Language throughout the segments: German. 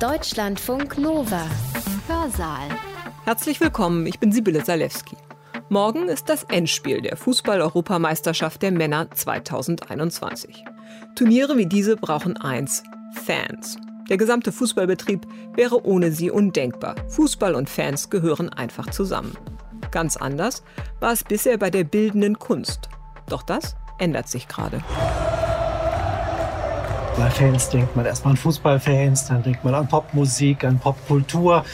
Deutschlandfunk Nova. Hörsaal. Herzlich willkommen, ich bin Sibylle Salewski. Morgen ist das Endspiel der Fußball-Europameisterschaft der Männer 2021. Turniere wie diese brauchen eins: Fans. Der gesamte Fußballbetrieb wäre ohne sie undenkbar. Fußball und Fans gehören einfach zusammen. Ganz anders war es bisher bei der bildenden Kunst. Doch das ändert sich gerade. Bei Fans denkt man erstmal an Fußballfans, dann denkt man an Popmusik, an Popkultur,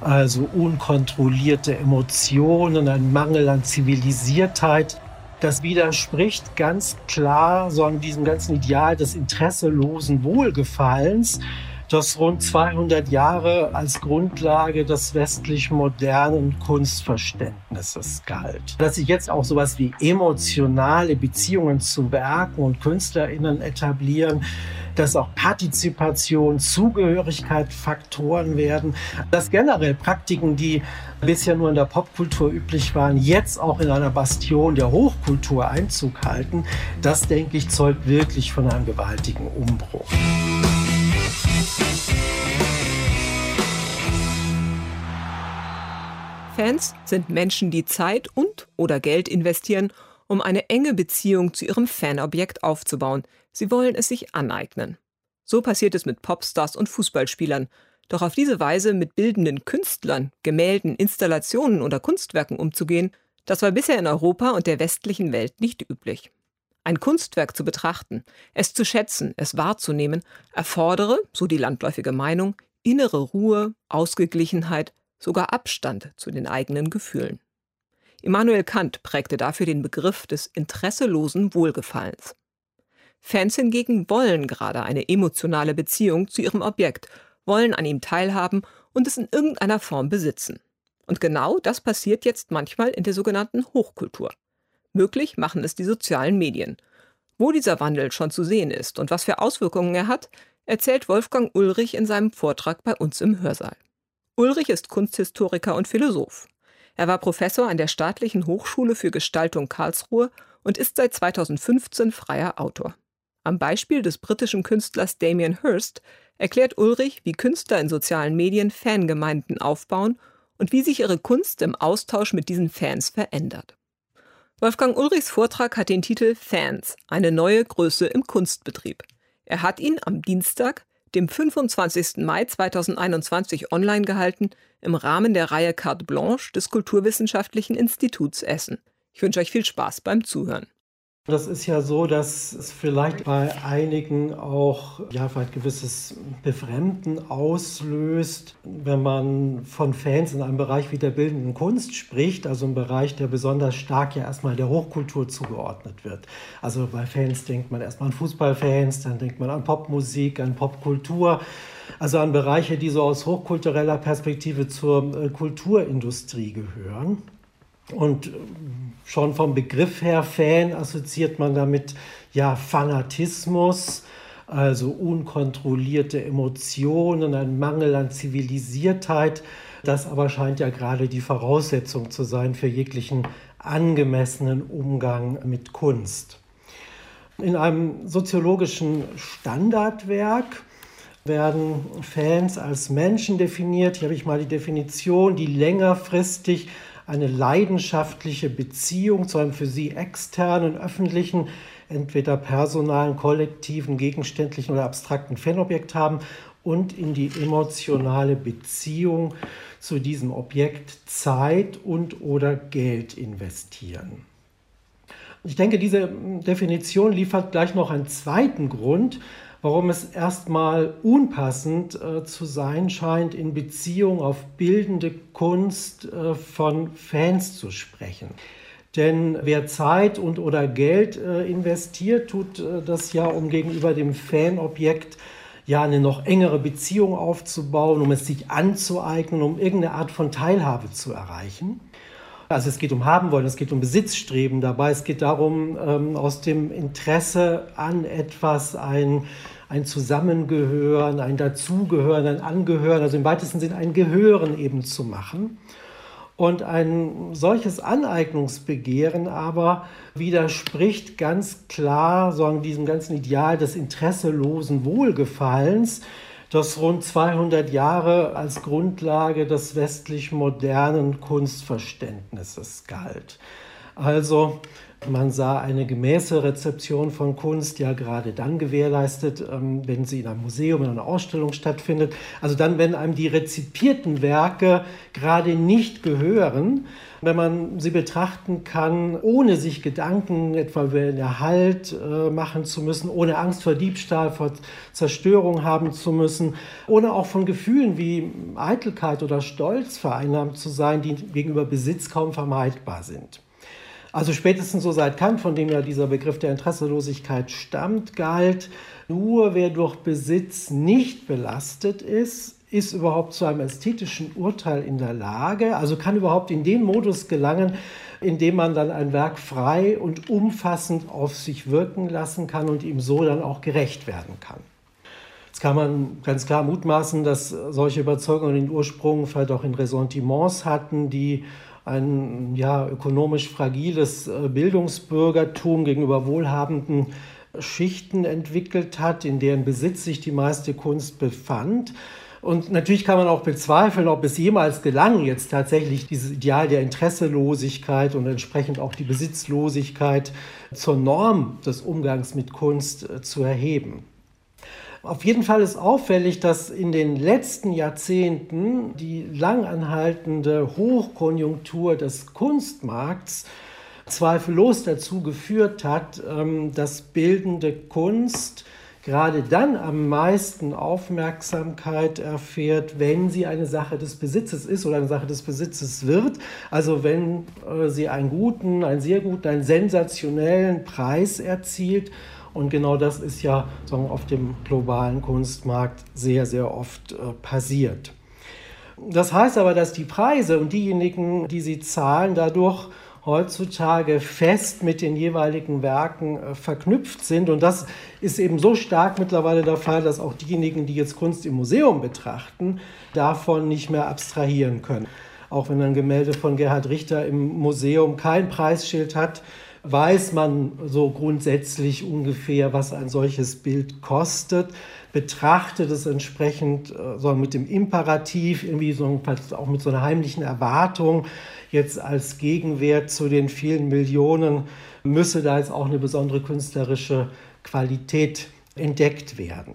also unkontrollierte Emotionen, ein Mangel an Zivilisiertheit. Das widerspricht ganz klar so an diesem ganzen Ideal des interesselosen Wohlgefallens, das rund 200 Jahre als Grundlage des westlich modernen Kunstverständnisses galt. Dass sich jetzt auch sowas wie emotionale Beziehungen zu Werken und KünstlerInnen etablieren, dass auch Partizipation, Zugehörigkeit Faktoren werden, dass generell Praktiken, die bisher nur in der Popkultur üblich waren, jetzt auch in einer Bastion der Hochkultur Einzug halten, das denke ich zeugt wirklich von einem gewaltigen Umbruch. Fans sind Menschen, die Zeit und oder Geld investieren, um eine enge Beziehung zu ihrem Fanobjekt aufzubauen. Sie wollen es sich aneignen. So passiert es mit Popstars und Fußballspielern. Doch auf diese Weise mit bildenden Künstlern, Gemälden, Installationen oder Kunstwerken umzugehen, das war bisher in Europa und der westlichen Welt nicht üblich. Ein Kunstwerk zu betrachten, es zu schätzen, es wahrzunehmen, erfordere, so die landläufige Meinung, innere Ruhe, Ausgeglichenheit, sogar Abstand zu den eigenen Gefühlen. Immanuel Kant prägte dafür den Begriff des interesselosen Wohlgefallens. Fans hingegen wollen gerade eine emotionale Beziehung zu ihrem Objekt, wollen an ihm teilhaben und es in irgendeiner Form besitzen. Und genau das passiert jetzt manchmal in der sogenannten Hochkultur. Möglich machen es die sozialen Medien. Wo dieser Wandel schon zu sehen ist und was für Auswirkungen er hat, erzählt Wolfgang Ulrich in seinem Vortrag bei uns im Hörsaal. Ulrich ist Kunsthistoriker und Philosoph. Er war Professor an der Staatlichen Hochschule für Gestaltung Karlsruhe und ist seit 2015 freier Autor. Am Beispiel des britischen Künstlers Damien Hirst erklärt Ulrich, wie Künstler in sozialen Medien Fangemeinden aufbauen und wie sich ihre Kunst im Austausch mit diesen Fans verändert. Wolfgang Ulrichs Vortrag hat den Titel Fans, eine neue Größe im Kunstbetrieb. Er hat ihn am Dienstag, dem 25. Mai 2021 online gehalten im Rahmen der Reihe Carte Blanche des Kulturwissenschaftlichen Instituts Essen. Ich wünsche euch viel Spaß beim Zuhören. Das ist ja so, dass es vielleicht bei einigen auch ja, vielleicht gewisses Befremden auslöst, wenn man von Fans in einem Bereich wie der bildenden Kunst spricht, also im Bereich, der besonders stark ja erstmal der Hochkultur zugeordnet wird. Also bei Fans denkt man erstmal an Fußballfans, dann denkt man an Popmusik, an Popkultur, also an Bereiche, die so aus hochkultureller Perspektive zur äh, Kulturindustrie gehören. Und schon vom Begriff her Fan assoziiert man damit ja Fanatismus, also unkontrollierte Emotionen, ein Mangel an Zivilisiertheit. Das aber scheint ja gerade die Voraussetzung zu sein für jeglichen angemessenen Umgang mit Kunst. In einem soziologischen Standardwerk werden Fans als Menschen definiert. Hier habe ich mal die Definition, die längerfristig eine leidenschaftliche Beziehung zu einem für sie externen, öffentlichen, entweder personalen, kollektiven, gegenständlichen oder abstrakten Fanobjekt haben und in die emotionale Beziehung zu diesem Objekt Zeit und oder Geld investieren. Ich denke, diese Definition liefert gleich noch einen zweiten Grund, warum es erstmal unpassend äh, zu sein scheint, in Beziehung auf bildende Kunst äh, von Fans zu sprechen. Denn wer Zeit und oder Geld äh, investiert, tut äh, das ja, um gegenüber dem Fanobjekt ja eine noch engere Beziehung aufzubauen, um es sich anzueignen, um irgendeine Art von Teilhabe zu erreichen. Also es geht um Haben wollen, es geht um Besitzstreben dabei, es geht darum, ähm, aus dem Interesse an etwas ein, ein Zusammengehören, ein Dazugehören, ein Angehören, also im weitesten Sinne ein Gehören eben zu machen. Und ein solches Aneignungsbegehren aber widerspricht ganz klar so diesem ganzen Ideal des interesselosen Wohlgefallens, das rund 200 Jahre als Grundlage des westlich modernen Kunstverständnisses galt. Also man sah eine gemäße Rezeption von Kunst ja gerade dann gewährleistet, ähm, wenn sie in einem Museum, in einer Ausstellung stattfindet. Also dann, wenn einem die rezipierten Werke gerade nicht gehören, wenn man sie betrachten kann, ohne sich Gedanken etwa über den Erhalt äh, machen zu müssen, ohne Angst vor Diebstahl, vor Zerstörung haben zu müssen, ohne auch von Gefühlen wie Eitelkeit oder Stolz vereinnahmt zu sein, die gegenüber Besitz kaum vermeidbar sind. Also spätestens so seit Kant, von dem ja dieser Begriff der Interesselosigkeit stammt, galt, nur wer durch Besitz nicht belastet ist, ist überhaupt zu einem ästhetischen Urteil in der Lage, also kann überhaupt in den Modus gelangen, in dem man dann ein Werk frei und umfassend auf sich wirken lassen kann und ihm so dann auch gerecht werden kann. Jetzt kann man ganz klar mutmaßen, dass solche Überzeugungen den Ursprung vielleicht auch in Ressentiments hatten, die ein ja, ökonomisch fragiles äh, Bildungsbürgertum gegenüber wohlhabenden Schichten entwickelt hat, in deren Besitz sich die meiste Kunst befand. Und natürlich kann man auch bezweifeln, ob es jemals gelang, jetzt tatsächlich dieses Ideal der Interesselosigkeit und entsprechend auch die Besitzlosigkeit zur Norm des Umgangs mit Kunst äh, zu erheben. Auf jeden Fall ist auffällig, dass in den letzten Jahrzehnten die langanhaltende Hochkonjunktur des Kunstmarkts zweifellos dazu geführt hat, ähm, dass bildende Kunst gerade dann am meisten Aufmerksamkeit erfährt, wenn sie eine Sache des Besitzes ist oder eine Sache des Besitzes wird. Also wenn äh, sie einen guten, einen sehr guten, einen sensationellen Preis erzielt und genau das ist ja sagen, auf dem globalen Kunstmarkt sehr, sehr oft äh, passiert. Das heißt aber, dass die Preise und diejenigen, die sie zahlen, dadurch heutzutage fest mit den jeweiligen Werken äh, verknüpft sind. Und das ist eben so stark mittlerweile der Fall, dass auch diejenigen, die jetzt Kunst im Museum betrachten, davon nicht mehr abstrahieren können. Auch wenn ein Gemälde von Gerhard Richter im Museum kein Preisschild hat, weiß man so grundsätzlich ungefähr, was ein solches Bild kostet, betrachtet es entsprechend äh, so mit dem Imperativ, irgendwie so, auch mit so einer heimlichen Erwartung, jetzt als Gegenwert zu den vielen Millionen, müsse da jetzt auch eine besondere künstlerische Qualität entdeckt werden.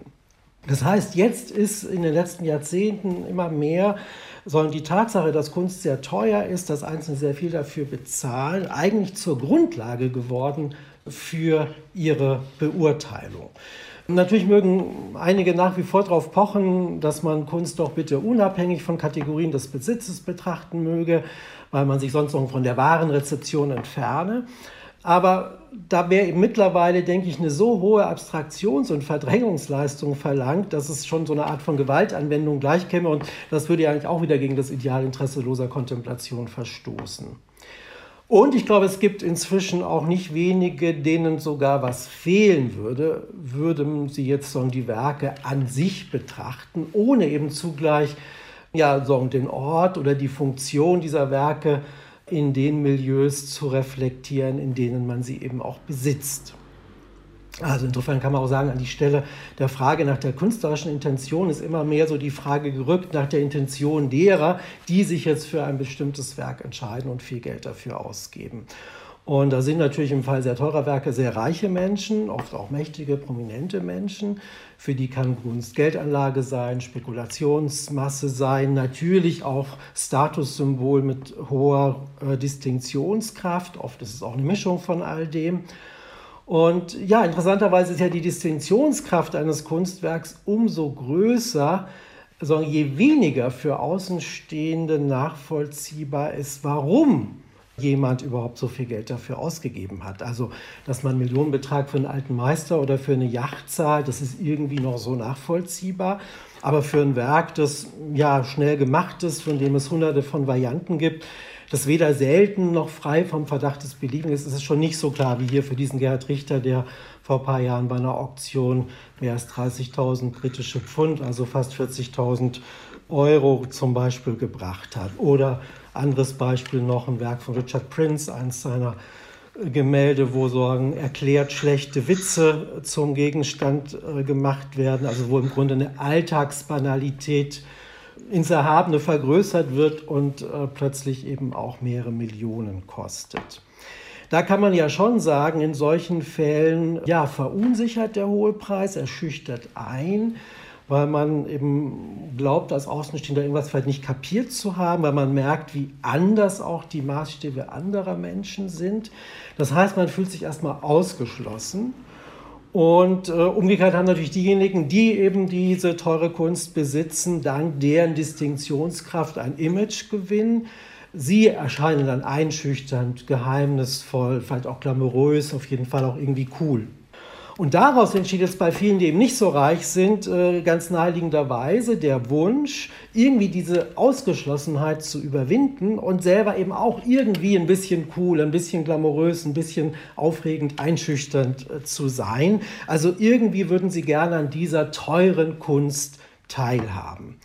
Das heißt, jetzt ist in den letzten Jahrzehnten immer mehr sondern die Tatsache, dass Kunst sehr teuer ist, dass Einzelne sehr viel dafür bezahlen, eigentlich zur Grundlage geworden für ihre Beurteilung. Natürlich mögen einige nach wie vor darauf pochen, dass man Kunst doch bitte unabhängig von Kategorien des Besitzes betrachten möge, weil man sich sonst noch von der wahren Rezeption entferne. Aber da wäre mittlerweile, denke ich, eine so hohe Abstraktions- und Verdrängungsleistung verlangt, dass es schon so eine Art von Gewaltanwendung gleichkäme. Und das würde ja eigentlich auch wieder gegen das Ideal interesseloser Kontemplation verstoßen. Und ich glaube, es gibt inzwischen auch nicht wenige, denen sogar was fehlen würde, würden sie jetzt so die Werke an sich betrachten, ohne eben zugleich ja, so den Ort oder die Funktion dieser Werke in den Milieus zu reflektieren, in denen man sie eben auch besitzt. Also insofern kann man auch sagen, an die Stelle der Frage nach der künstlerischen Intention ist immer mehr so die Frage gerückt nach der Intention derer, die sich jetzt für ein bestimmtes Werk entscheiden und viel Geld dafür ausgeben. Und da sind natürlich im Fall sehr teurer Werke sehr reiche Menschen, oft auch mächtige, prominente Menschen. Für die kann Kunst Geldanlage sein, Spekulationsmasse sein, natürlich auch Statussymbol mit hoher äh, Distinktionskraft. Oft ist es auch eine Mischung von all dem. Und ja, interessanterweise ist ja die Distinktionskraft eines Kunstwerks umso größer, sondern je weniger für Außenstehende nachvollziehbar ist, warum jemand überhaupt so viel Geld dafür ausgegeben hat. Also, dass man einen Millionenbetrag für einen alten Meister oder für eine Yacht zahlt, das ist irgendwie noch so nachvollziehbar. Aber für ein Werk, das ja schnell gemacht ist, von dem es hunderte von Varianten gibt, das weder selten noch frei vom Verdacht des Beliebigen ist, ist es schon nicht so klar wie hier für diesen Gerhard Richter, der vor ein paar Jahren bei einer Auktion mehr als 30.000 britische Pfund, also fast 40.000 Euro zum Beispiel gebracht hat. Oder anderes Beispiel noch ein Werk von Richard Prince, eines seiner Gemälde, wo sagen erklärt schlechte Witze zum Gegenstand äh, gemacht werden, also wo im Grunde eine Alltagsbanalität ins Erhabene vergrößert wird und äh, plötzlich eben auch mehrere Millionen kostet. Da kann man ja schon sagen, in solchen Fällen, ja, verunsichert der hohe Preis, er schüchtert ein, weil man eben glaubt, als Außenstehender irgendwas vielleicht nicht kapiert zu haben, weil man merkt, wie anders auch die Maßstäbe anderer Menschen sind. Das heißt, man fühlt sich erstmal ausgeschlossen. Und äh, umgekehrt haben natürlich diejenigen, die eben diese teure Kunst besitzen, dank deren Distinktionskraft ein Image gewinnen. Sie erscheinen dann einschüchternd, geheimnisvoll, vielleicht auch glamourös, auf jeden Fall auch irgendwie cool. Und daraus entsteht jetzt bei vielen, die eben nicht so reich sind, äh, ganz naheliegenderweise der Wunsch, irgendwie diese Ausgeschlossenheit zu überwinden und selber eben auch irgendwie ein bisschen cool, ein bisschen glamourös, ein bisschen aufregend, einschüchternd äh, zu sein. Also irgendwie würden sie gerne an dieser teuren Kunst teilhaben.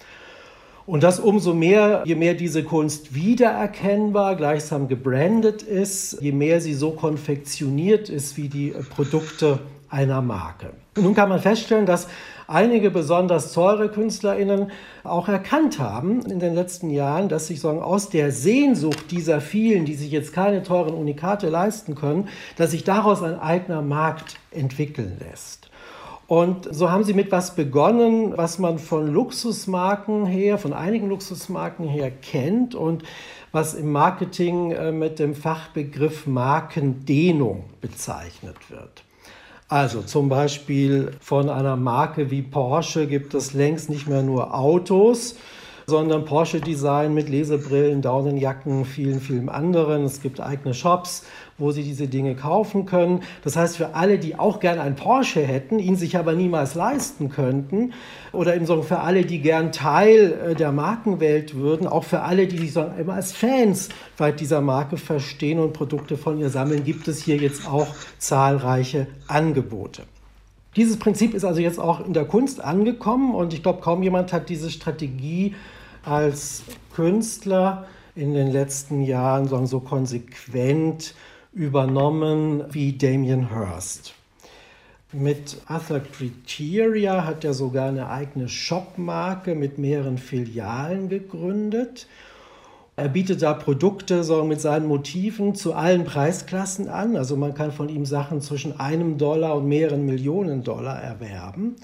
Und das umso mehr, je mehr diese Kunst wiedererkennbar, gleichsam gebrandet ist, je mehr sie so konfektioniert ist wie die Produkte einer Marke. Nun kann man feststellen, dass einige besonders teure KünstlerInnen auch erkannt haben in den letzten Jahren, dass sich sagen, aus der Sehnsucht dieser vielen, die sich jetzt keine teuren Unikate leisten können, dass sich daraus ein eigener Markt entwickeln lässt. Und so haben sie mit was begonnen, was man von Luxusmarken her, von einigen Luxusmarken her kennt und was im Marketing äh, mit dem Fachbegriff Markendehnung bezeichnet wird. Also zum Beispiel von einer Marke wie Porsche gibt es längst nicht mehr nur Autos, sondern Porsche Design mit Lesebrillen, Daunenjacken, vielen, vielen anderen. Es gibt eigene Shops, wo Sie diese Dinge kaufen können. Das heißt, für alle, die auch gerne einen Porsche hätten, ihn sich aber niemals leisten könnten, oder eben so für alle, die gern Teil äh, der Markenwelt würden, auch für alle, die sich sagen, immer als Fans weit dieser Marke verstehen und Produkte von ihr sammeln, gibt es hier jetzt auch zahlreiche Angebote. Dieses Prinzip ist also jetzt auch in der Kunst angekommen und ich glaube, kaum jemand hat diese Strategie als Künstler in den letzten Jahren so konsequent übernommen wie Damien Hirst. Mit Other Criteria hat er sogar eine eigene Shopmarke mit mehreren Filialen gegründet. Er bietet da Produkte so mit seinen Motiven zu allen Preisklassen an. Also man kann von ihm Sachen zwischen einem Dollar und mehreren Millionen Dollar erwerben.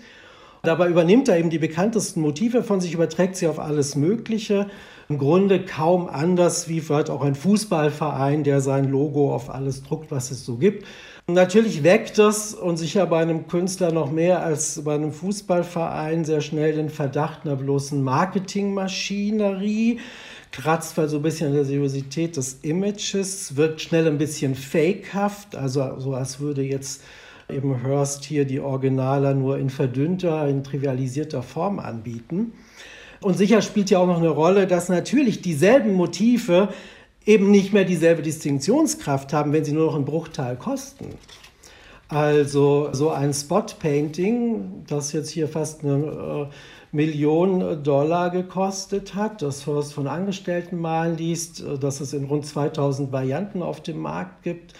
Dabei übernimmt er eben die bekanntesten Motive von sich, überträgt sie auf alles Mögliche. Im Grunde kaum anders wie vielleicht auch ein Fußballverein, der sein Logo auf alles druckt, was es so gibt. Natürlich weckt das und sicher bei einem Künstler noch mehr als bei einem Fußballverein sehr schnell den Verdacht einer bloßen Marketingmaschinerie kratzt weil so ein bisschen an der Seriosität des Images, wirkt schnell ein bisschen fakehaft, also so als würde jetzt eben Hurst hier die Originaler nur in verdünnter, in trivialisierter Form anbieten. Und sicher spielt ja auch noch eine Rolle, dass natürlich dieselben Motive eben nicht mehr dieselbe Distinktionskraft haben, wenn sie nur noch einen Bruchteil kosten. Also so ein Spot-Painting, das jetzt hier fast eine äh, Million Dollar gekostet hat, das Hurst von Angestellten malen liest, äh, dass es in rund 2000 Varianten auf dem Markt gibt,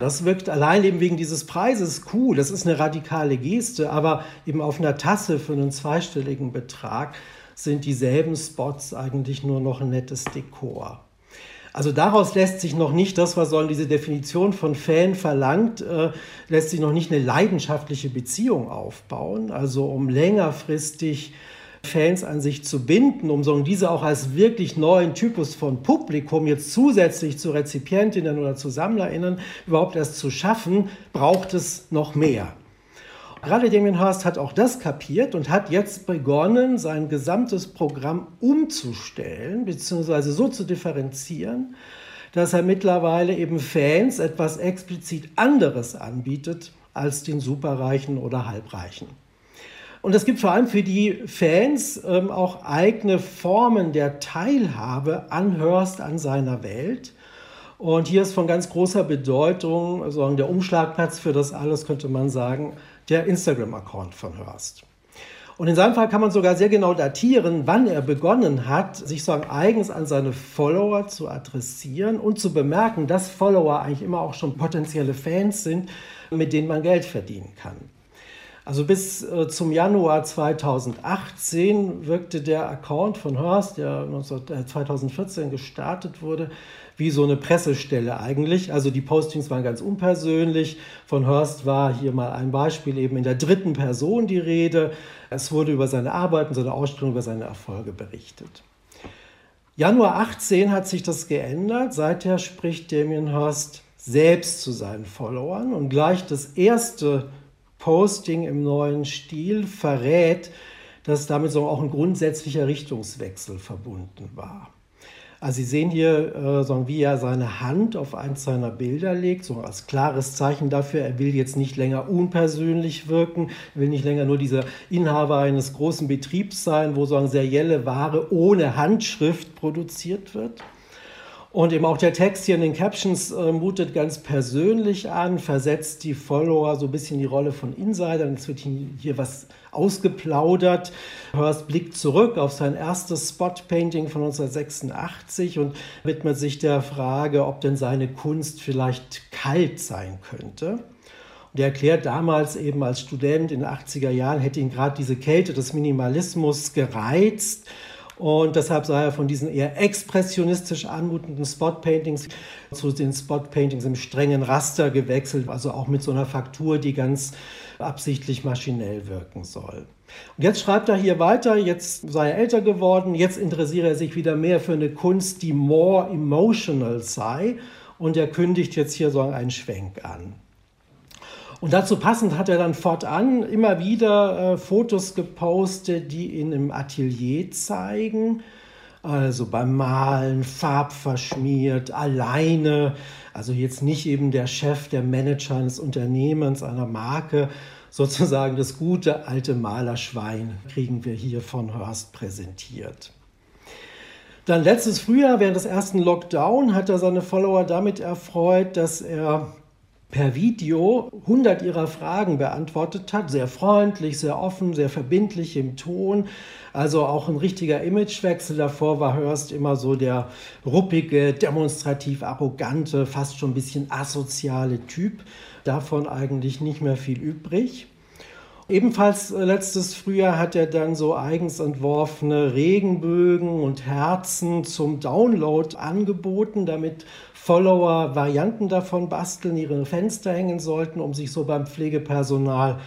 das wirkt allein eben wegen dieses Preises cool. Das ist eine radikale Geste, aber eben auf einer Tasse für einen zweistelligen Betrag sind dieselben Spots eigentlich nur noch ein nettes Dekor. Also daraus lässt sich noch nicht, das was sollen diese Definition von Fan verlangt, äh, lässt sich noch nicht eine leidenschaftliche Beziehung aufbauen. Also um längerfristig Fans an sich zu binden, um so diese auch als wirklich neuen Typus von Publikum jetzt zusätzlich zu Rezipientinnen oder zu Sammlerinnen überhaupt erst zu schaffen, braucht es noch mehr. Gerade Damien Hirst hat auch das kapiert und hat jetzt begonnen, sein gesamtes Programm umzustellen, beziehungsweise so zu differenzieren, dass er mittlerweile eben Fans etwas explizit anderes anbietet als den Superreichen oder Halbreichen. Und es gibt vor allem für die Fans ähm, auch eigene Formen der Teilhabe an Hörst, an seiner Welt. Und hier ist von ganz großer Bedeutung, also der Umschlagplatz für das alles, könnte man sagen, der Instagram-Account von Hörst. Und in seinem Fall kann man sogar sehr genau datieren, wann er begonnen hat, sich so eigens an seine Follower zu adressieren und zu bemerken, dass Follower eigentlich immer auch schon potenzielle Fans sind, mit denen man Geld verdienen kann. Also bis äh, zum Januar 2018 wirkte der Account von Hearst, der 2014 äh, gestartet wurde, wie so eine Pressestelle eigentlich. Also die Postings waren ganz unpersönlich. Von Hearst war hier mal ein Beispiel eben in der dritten Person die Rede. Es wurde über seine Arbeiten, seine Ausstellung, über seine Erfolge berichtet. Januar 18 hat sich das geändert. Seither spricht Damien Hirst selbst zu seinen Followern und gleich das erste Posting im neuen Stil verrät, dass damit so auch ein grundsätzlicher Richtungswechsel verbunden war. Also Sie sehen hier, äh, wie er seine Hand auf eins seiner Bilder legt, so als klares Zeichen dafür, er will jetzt nicht länger unpersönlich wirken, will nicht länger nur dieser Inhaber eines großen Betriebs sein, wo so serielle Ware ohne Handschrift produziert wird. Und eben auch der Text hier in den Captions äh, mutet ganz persönlich an, versetzt die Follower so ein bisschen die Rolle von Insidern. Es wird hier was ausgeplaudert. Hörst blickt zurück auf sein erstes Spot-Painting von 1986 und widmet sich der Frage, ob denn seine Kunst vielleicht kalt sein könnte. Und er erklärt damals eben als Student in den 80er Jahren, hätte ihn gerade diese Kälte des Minimalismus gereizt und deshalb sei er von diesen eher expressionistisch anmutenden Spot-Paintings zu den Spot-Paintings im strengen Raster gewechselt, also auch mit so einer Faktur, die ganz absichtlich maschinell wirken soll. Und jetzt schreibt er hier weiter, jetzt sei er älter geworden, jetzt interessiere er sich wieder mehr für eine Kunst, die more emotional sei. Und er kündigt jetzt hier so einen Schwenk an. Und dazu passend hat er dann fortan immer wieder äh, Fotos gepostet, die ihn im Atelier zeigen. Also beim Malen, farbverschmiert, alleine. Also jetzt nicht eben der Chef, der Manager eines Unternehmens, einer Marke, sozusagen das gute alte Malerschwein kriegen wir hier von Hörst präsentiert. Dann letztes Frühjahr, während des ersten Lockdown, hat er seine Follower damit erfreut, dass er per Video 100 ihrer Fragen beantwortet hat. Sehr freundlich, sehr offen, sehr verbindlich im Ton. Also auch ein richtiger Imagewechsel. Davor war Hörst immer so der ruppige, demonstrativ arrogante, fast schon ein bisschen asoziale Typ. Davon eigentlich nicht mehr viel übrig. Ebenfalls äh, letztes Frühjahr hat er dann so eigens entworfene Regenbögen und Herzen zum Download angeboten, damit Follower Varianten davon basteln, ihre Fenster hängen sollten, um sich so beim Pflegepersonal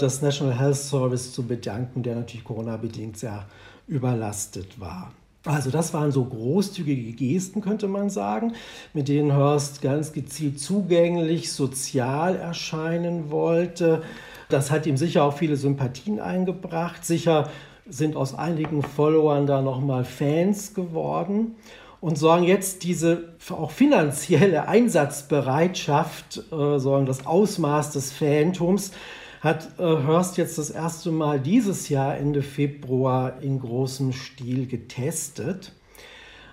des National Health Service zu bedanken, der natürlich Corona-bedingt sehr überlastet war. Also das waren so großzügige Gesten, könnte man sagen, mit denen Hurst ganz gezielt zugänglich, sozial erscheinen wollte. Das hat ihm sicher auch viele Sympathien eingebracht. Sicher sind aus einigen Followern da nochmal Fans geworden und sorgen jetzt diese auch finanzielle Einsatzbereitschaft, äh, sorgen das Ausmaß des Phantoms, hat äh, Hörst jetzt das erste Mal dieses Jahr Ende Februar in großem Stil getestet.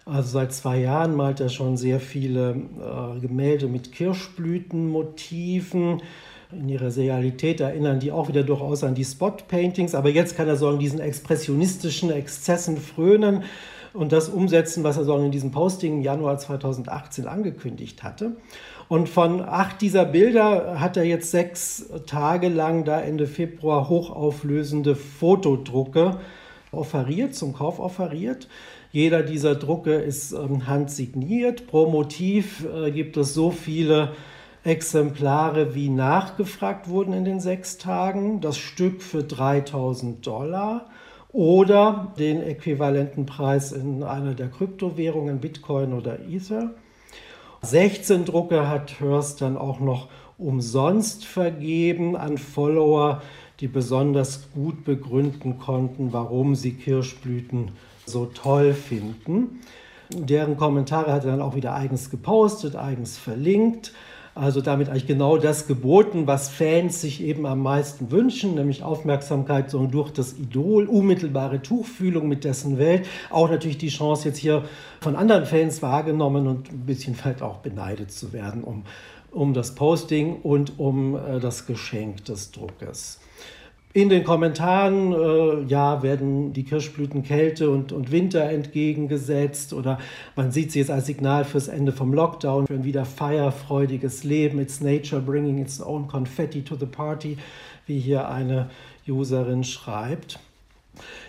Also seit zwei Jahren malt er schon sehr viele äh, Gemälde mit Kirschblütenmotiven. In ihrer Realität erinnern die auch wieder durchaus an die Spot-Paintings, aber jetzt kann er sagen, diesen expressionistischen Exzessen frönen und das umsetzen, was er so in diesem Posting im Januar 2018 angekündigt hatte. Und von acht dieser Bilder hat er jetzt sechs Tage lang da Ende Februar hochauflösende Fotodrucke offeriert, zum Kauf offeriert. Jeder dieser Drucke ist ähm, handsigniert. Pro Motiv äh, gibt es so viele Exemplare, wie nachgefragt wurden in den sechs Tagen. Das Stück für 3000 Dollar oder den äquivalenten Preis in einer der Kryptowährungen, Bitcoin oder Ether. 16 Drucke hat Hearst dann auch noch umsonst vergeben an Follower, die besonders gut begründen konnten, warum sie Kirschblüten so toll finden. Deren Kommentare hat er dann auch wieder eigens gepostet, eigens verlinkt. Also damit eigentlich genau das geboten, was Fans sich eben am meisten wünschen, nämlich Aufmerksamkeit so durch das Idol, unmittelbare Tuchfühlung mit dessen Welt. Auch natürlich die Chance, jetzt hier von anderen Fans wahrgenommen und ein bisschen vielleicht auch beneidet zu werden um, um das Posting und um äh, das Geschenk des Druckes. In den Kommentaren äh, ja, werden die Kirschblüten Kälte und, und Winter entgegengesetzt oder man sieht sie jetzt als Signal fürs Ende vom Lockdown, für ein wieder feierfreudiges Leben. It's nature bringing its own confetti to the party, wie hier eine Userin schreibt.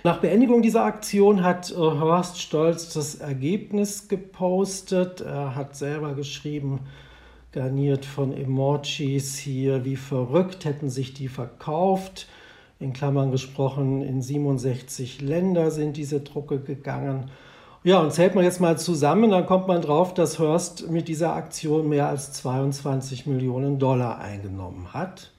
Nach Beendigung dieser Aktion hat äh, Horst Stolz das Ergebnis gepostet. Er hat selber geschrieben, garniert von Emojis hier, wie verrückt hätten sich die verkauft in Klammern gesprochen, in 67 Länder sind diese Drucke gegangen. Ja, und zählt man jetzt mal zusammen, dann kommt man drauf, dass Hearst mit dieser Aktion mehr als 22 Millionen Dollar eingenommen hat.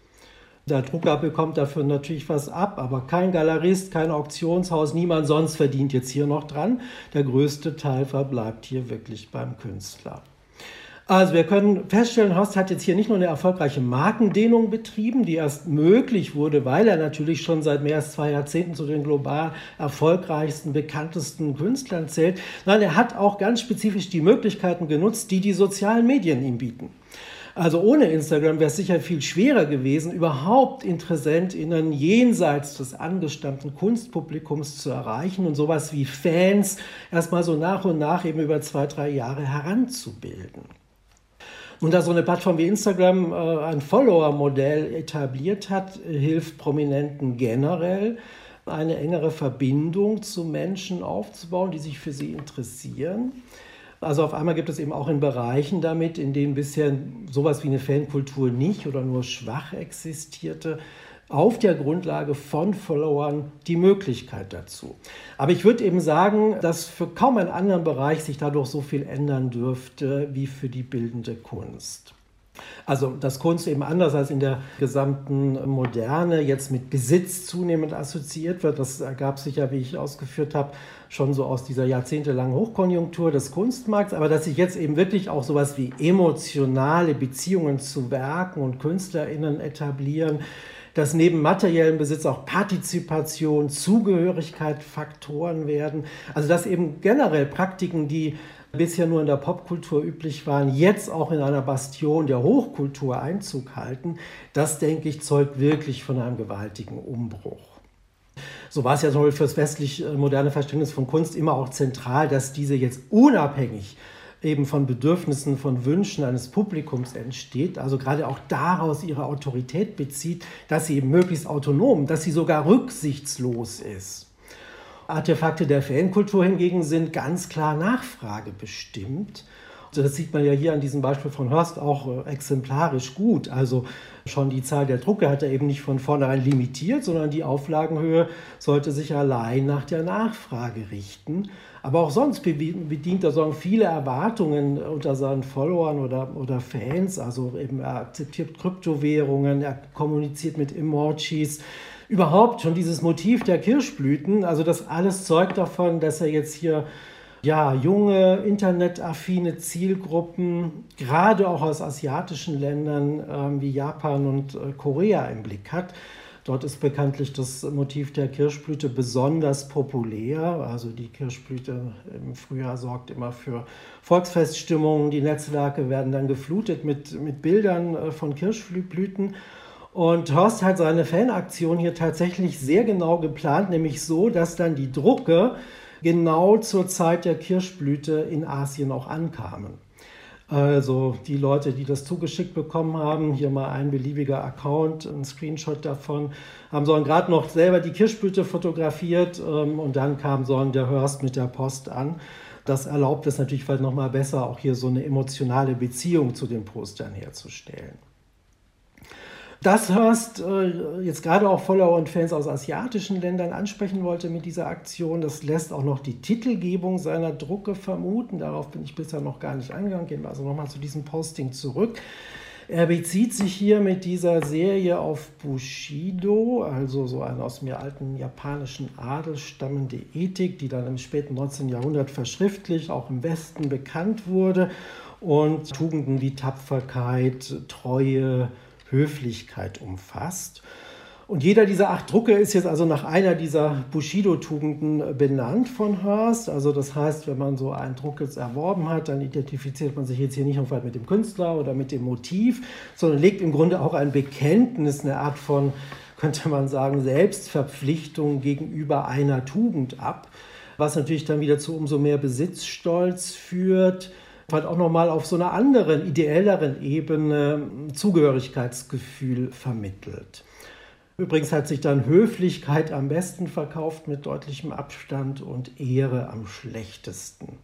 Der Drucker bekommt dafür natürlich was ab, aber kein Galerist, kein Auktionshaus, niemand sonst verdient jetzt hier noch dran. Der größte Teil verbleibt hier wirklich beim Künstler. Also wir können feststellen, Horst hat jetzt hier nicht nur eine erfolgreiche Markendehnung betrieben, die erst möglich wurde, weil er natürlich schon seit mehr als zwei Jahrzehnten zu den global erfolgreichsten, bekanntesten Künstlern zählt, sondern er hat auch ganz spezifisch die Möglichkeiten genutzt, die die sozialen Medien ihm bieten. Also ohne Instagram wäre es sicher viel schwerer gewesen, überhaupt InteressentInnen jenseits des angestammten Kunstpublikums zu erreichen und sowas wie Fans erstmal so nach und nach eben über zwei, drei Jahre heranzubilden. Und da so eine Plattform wie Instagram äh, ein Follower-Modell etabliert hat, hilft Prominenten generell, eine engere Verbindung zu Menschen aufzubauen, die sich für sie interessieren. Also auf einmal gibt es eben auch in Bereichen damit, in denen bisher sowas wie eine Fankultur nicht oder nur schwach existierte, auf der Grundlage von Followern die Möglichkeit dazu. Aber ich würde eben sagen, dass für kaum einen anderen Bereich sich dadurch so viel ändern dürfte wie für die bildende Kunst. Also dass Kunst eben anders als in der gesamten Moderne jetzt mit Besitz zunehmend assoziiert wird, das ergab sich ja, wie ich ausgeführt habe, schon so aus dieser jahrzehntelangen Hochkonjunktur des Kunstmarkts, aber dass sich jetzt eben wirklich auch sowas wie emotionale Beziehungen zu Werken und KünstlerInnen etablieren, dass neben materiellem Besitz auch Partizipation, Zugehörigkeit Faktoren werden. Also dass eben generell Praktiken, die bisher nur in der Popkultur üblich waren, jetzt auch in einer Bastion der Hochkultur Einzug halten, das, denke ich, zeugt wirklich von einem gewaltigen Umbruch. So war es ja für das westlich moderne Verständnis von Kunst immer auch zentral, dass diese jetzt unabhängig eben von Bedürfnissen, von Wünschen eines Publikums entsteht, also gerade auch daraus ihre Autorität bezieht, dass sie eben möglichst autonom, dass sie sogar rücksichtslos ist. Artefakte der Fankultur hingegen sind ganz klar nachfragebestimmt. Das sieht man ja hier an diesem Beispiel von Hörst auch äh, exemplarisch gut. Also schon die Zahl der Drucke hat er eben nicht von vornherein limitiert, sondern die Auflagenhöhe sollte sich allein nach der Nachfrage richten. Aber auch sonst bedient er so viele Erwartungen unter seinen Followern oder, oder Fans. Also eben er akzeptiert Kryptowährungen, er kommuniziert mit Emojis. Überhaupt schon dieses Motiv der Kirschblüten, also das alles zeugt davon, dass er jetzt hier ja, junge, internetaffine Zielgruppen, gerade auch aus asiatischen Ländern äh, wie Japan und äh, Korea im Blick hat. Dort ist bekanntlich das Motiv der Kirschblüte besonders populär. Also die Kirschblüte im Frühjahr sorgt immer für Volksfeststimmungen. Die Netzwerke werden dann geflutet mit, mit Bildern äh, von Kirschblüten. Und Horst hat seine Fanaktion hier tatsächlich sehr genau geplant, nämlich so, dass dann die Drucke genau zur Zeit der Kirschblüte in Asien auch ankamen. Also die Leute, die das zugeschickt bekommen haben, hier mal ein beliebiger Account, ein Screenshot davon, haben sollen gerade noch selber die Kirschblüte fotografiert ähm, und dann kam sollen der Hörst mit der Post an. Das erlaubt es natürlich vielleicht nochmal besser, auch hier so eine emotionale Beziehung zu den Postern herzustellen. Das Hurst äh, jetzt gerade auch Follower und Fans aus asiatischen Ländern ansprechen wollte mit dieser Aktion, das lässt auch noch die Titelgebung seiner Drucke vermuten. Darauf bin ich bisher noch gar nicht eingegangen. Gehen wir also nochmal zu diesem Posting zurück. Er bezieht sich hier mit dieser Serie auf Bushido, also so eine aus dem alten japanischen Adel stammende Ethik, die dann im späten 19. Jahrhundert verschriftlich auch im Westen bekannt wurde und Tugenden wie Tapferkeit, Treue, Höflichkeit umfasst. Und jeder dieser acht Drucke ist jetzt also nach einer dieser Bushido-Tugenden benannt von Hearst. Also das heißt, wenn man so einen Druck jetzt erworben hat, dann identifiziert man sich jetzt hier nicht nur mit dem Künstler oder mit dem Motiv, sondern legt im Grunde auch ein Bekenntnis, eine Art von könnte man sagen, Selbstverpflichtung gegenüber einer Tugend ab, was natürlich dann wieder zu umso mehr Besitzstolz führt, halt auch nochmal auf so einer anderen, ideelleren Ebene Zugehörigkeitsgefühl vermittelt. Übrigens hat sich dann Höflichkeit am besten verkauft mit deutlichem Abstand und Ehre am schlechtesten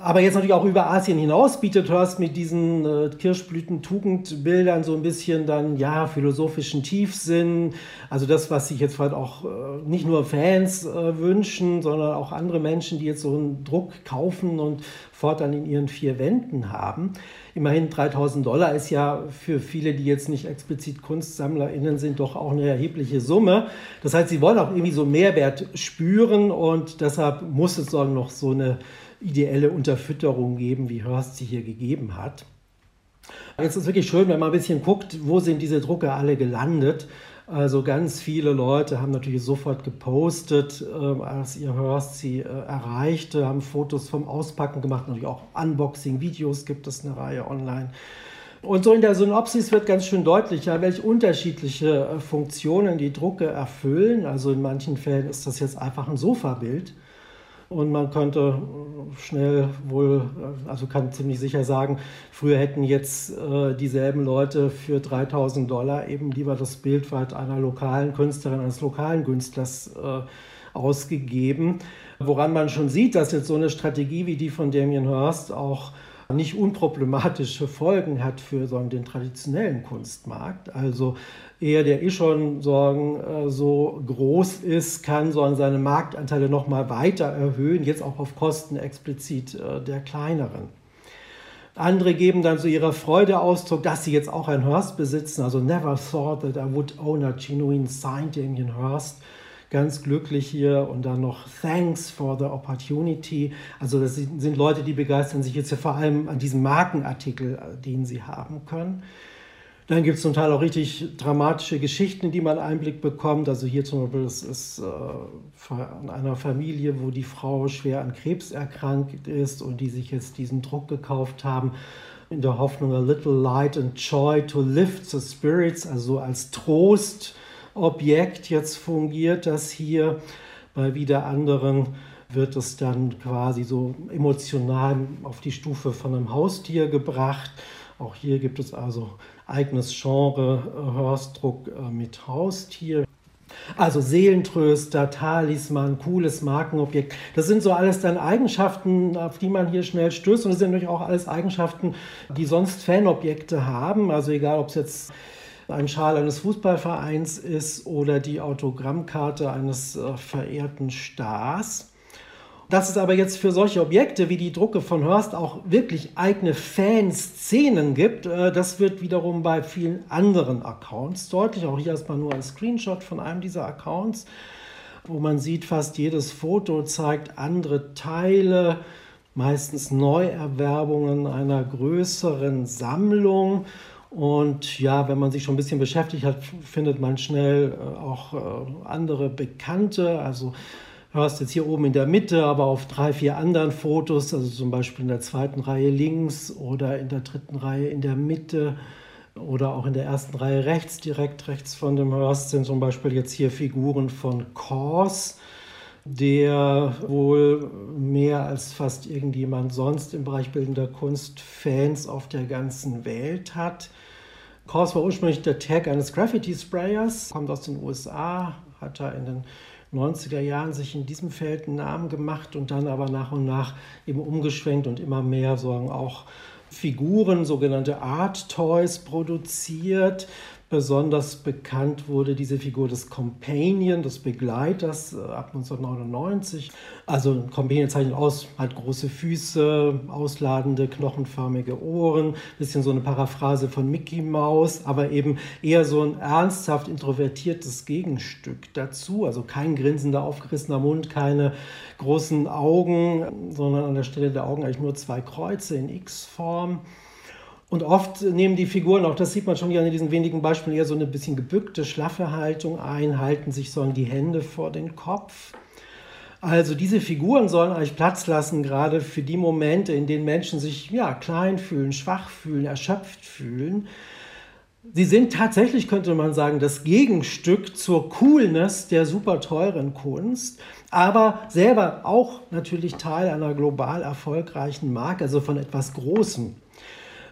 aber jetzt natürlich auch über Asien hinaus bietet Hurst mit diesen äh, Kirschblüten-Tugendbildern so ein bisschen dann, ja, philosophischen Tiefsinn. Also das, was sich jetzt halt auch äh, nicht nur Fans äh, wünschen, sondern auch andere Menschen, die jetzt so einen Druck kaufen und fortan in ihren vier Wänden haben. Immerhin 3000 Dollar ist ja für viele, die jetzt nicht explizit KunstsammlerInnen sind, doch auch eine erhebliche Summe. Das heißt, sie wollen auch irgendwie so Mehrwert spüren und deshalb muss es dann noch so eine ideelle Unterfütterung geben, wie Hörst sie hier gegeben hat. Jetzt ist wirklich schön, wenn man ein bisschen guckt, wo sind diese Drucke alle gelandet. Also ganz viele Leute haben natürlich sofort gepostet, äh, als ihr Hörst sie äh, erreichte, haben Fotos vom Auspacken gemacht, natürlich auch Unboxing-Videos gibt es eine Reihe online. Und so in der Synopsis wird ganz schön deutlich, ja, welche unterschiedliche äh, Funktionen die Drucke erfüllen. Also in manchen Fällen ist das jetzt einfach ein Sofabild. Und man könnte schnell wohl, also kann ziemlich sicher sagen, früher hätten jetzt äh, dieselben Leute für 3000 Dollar eben lieber das Bild einer lokalen Künstlerin, eines lokalen Künstlers äh, ausgegeben. Woran man schon sieht, dass jetzt so eine Strategie wie die von Damien Hirst auch nicht unproblematische Folgen hat für sagen, den traditionellen Kunstmarkt. Also er, der eh schon sagen, äh, so groß ist, kann sagen, seine Marktanteile noch mal weiter erhöhen, jetzt auch auf Kosten explizit äh, der kleineren. Andere geben dann so ihrer Freude Ausdruck, dass sie jetzt auch ein Hearst besitzen. Also never thought that I would own a genuine signed Damien Hearst. Ganz glücklich hier und dann noch Thanks for the opportunity. Also das sind Leute, die begeistern sich jetzt vor allem an diesem Markenartikel, äh, den sie haben können. Dann gibt es zum Teil auch richtig dramatische Geschichten, in die man Einblick bekommt. Also hier zum Beispiel das ist äh, von einer Familie, wo die Frau schwer an Krebs erkrankt ist und die sich jetzt diesen Druck gekauft haben in der Hoffnung, a little light and joy to lift the spirits, also als Trostobjekt jetzt fungiert das hier. Bei wieder anderen wird es dann quasi so emotional auf die Stufe von einem Haustier gebracht. Auch hier gibt es also eigenes Genre Hörstdruck äh, mit Haustier. Also Seelentröster, Talisman, cooles Markenobjekt. Das sind so alles dann Eigenschaften, auf die man hier schnell stößt. Und das sind natürlich auch alles Eigenschaften, die sonst Fanobjekte haben. Also egal, ob es jetzt ein Schal eines Fußballvereins ist oder die Autogrammkarte eines äh, verehrten Stars. Dass es aber jetzt für solche Objekte wie die Drucke von Hörst auch wirklich eigene Fanszenen gibt, äh, das wird wiederum bei vielen anderen Accounts deutlich. Auch hier erstmal nur ein Screenshot von einem dieser Accounts, wo man sieht, fast jedes Foto zeigt andere Teile, meistens Neuerwerbungen einer größeren Sammlung. Und ja, wenn man sich schon ein bisschen beschäftigt hat, findet man schnell äh, auch äh, andere Bekannte. Also hörst jetzt hier oben in der Mitte, aber auf drei, vier anderen Fotos, also zum Beispiel in der zweiten Reihe links oder in der dritten Reihe in der Mitte oder auch in der ersten Reihe rechts, direkt rechts von dem Hörst, sind zum Beispiel jetzt hier Figuren von Kors, der wohl mehr als fast irgendjemand sonst im Bereich bildender Kunst Fans auf der ganzen Welt hat. Kors war ursprünglich der Tag eines Graffiti-Sprayers, kommt aus den USA, hat er in den 90er Jahren sich in diesem Feld einen Namen gemacht und dann aber nach und nach eben umgeschwenkt und immer mehr sagen auch Figuren, sogenannte Art Toys produziert, Besonders bekannt wurde diese Figur des Companion, des Begleiters, äh, ab 1999. Also ein Companion zeichnet aus, hat große Füße, ausladende, knochenförmige Ohren, bisschen so eine Paraphrase von Mickey Mouse, aber eben eher so ein ernsthaft introvertiertes Gegenstück dazu. Also kein grinsender, aufgerissener Mund, keine großen Augen, sondern an der Stelle der Augen eigentlich nur zwei Kreuze in X-Form. Und oft nehmen die Figuren, auch das sieht man schon ja in diesen wenigen Beispielen, eher so eine bisschen gebückte, schlaffe Haltung ein, halten sich so die Hände vor den Kopf. Also diese Figuren sollen eigentlich Platz lassen, gerade für die Momente, in denen Menschen sich ja, klein fühlen, schwach fühlen, erschöpft fühlen. Sie sind tatsächlich, könnte man sagen, das Gegenstück zur Coolness der super teuren Kunst, aber selber auch natürlich Teil einer global erfolgreichen Marke, also von etwas Großem.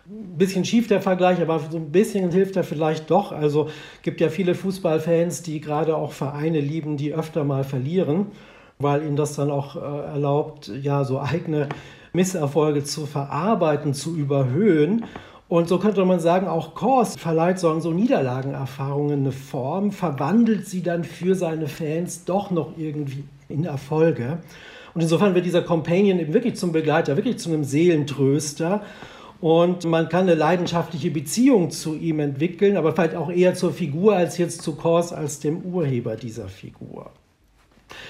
Ein bisschen schief der Vergleich, aber so ein bisschen hilft er vielleicht doch. Also gibt ja viele Fußballfans, die gerade auch Vereine lieben, die öfter mal verlieren, weil ihnen das dann auch äh, erlaubt, ja, so eigene Misserfolge zu verarbeiten, zu überhöhen. Und so könnte man sagen, auch Kors verleiht so, so Niederlagenerfahrungen eine Form, verwandelt sie dann für seine Fans doch noch irgendwie in Erfolge. Und insofern wird dieser Companion eben wirklich zum Begleiter, wirklich zu einem Seelentröster. Und man kann eine leidenschaftliche Beziehung zu ihm entwickeln, aber vielleicht auch eher zur Figur als jetzt zu Kors als dem Urheber dieser Figur.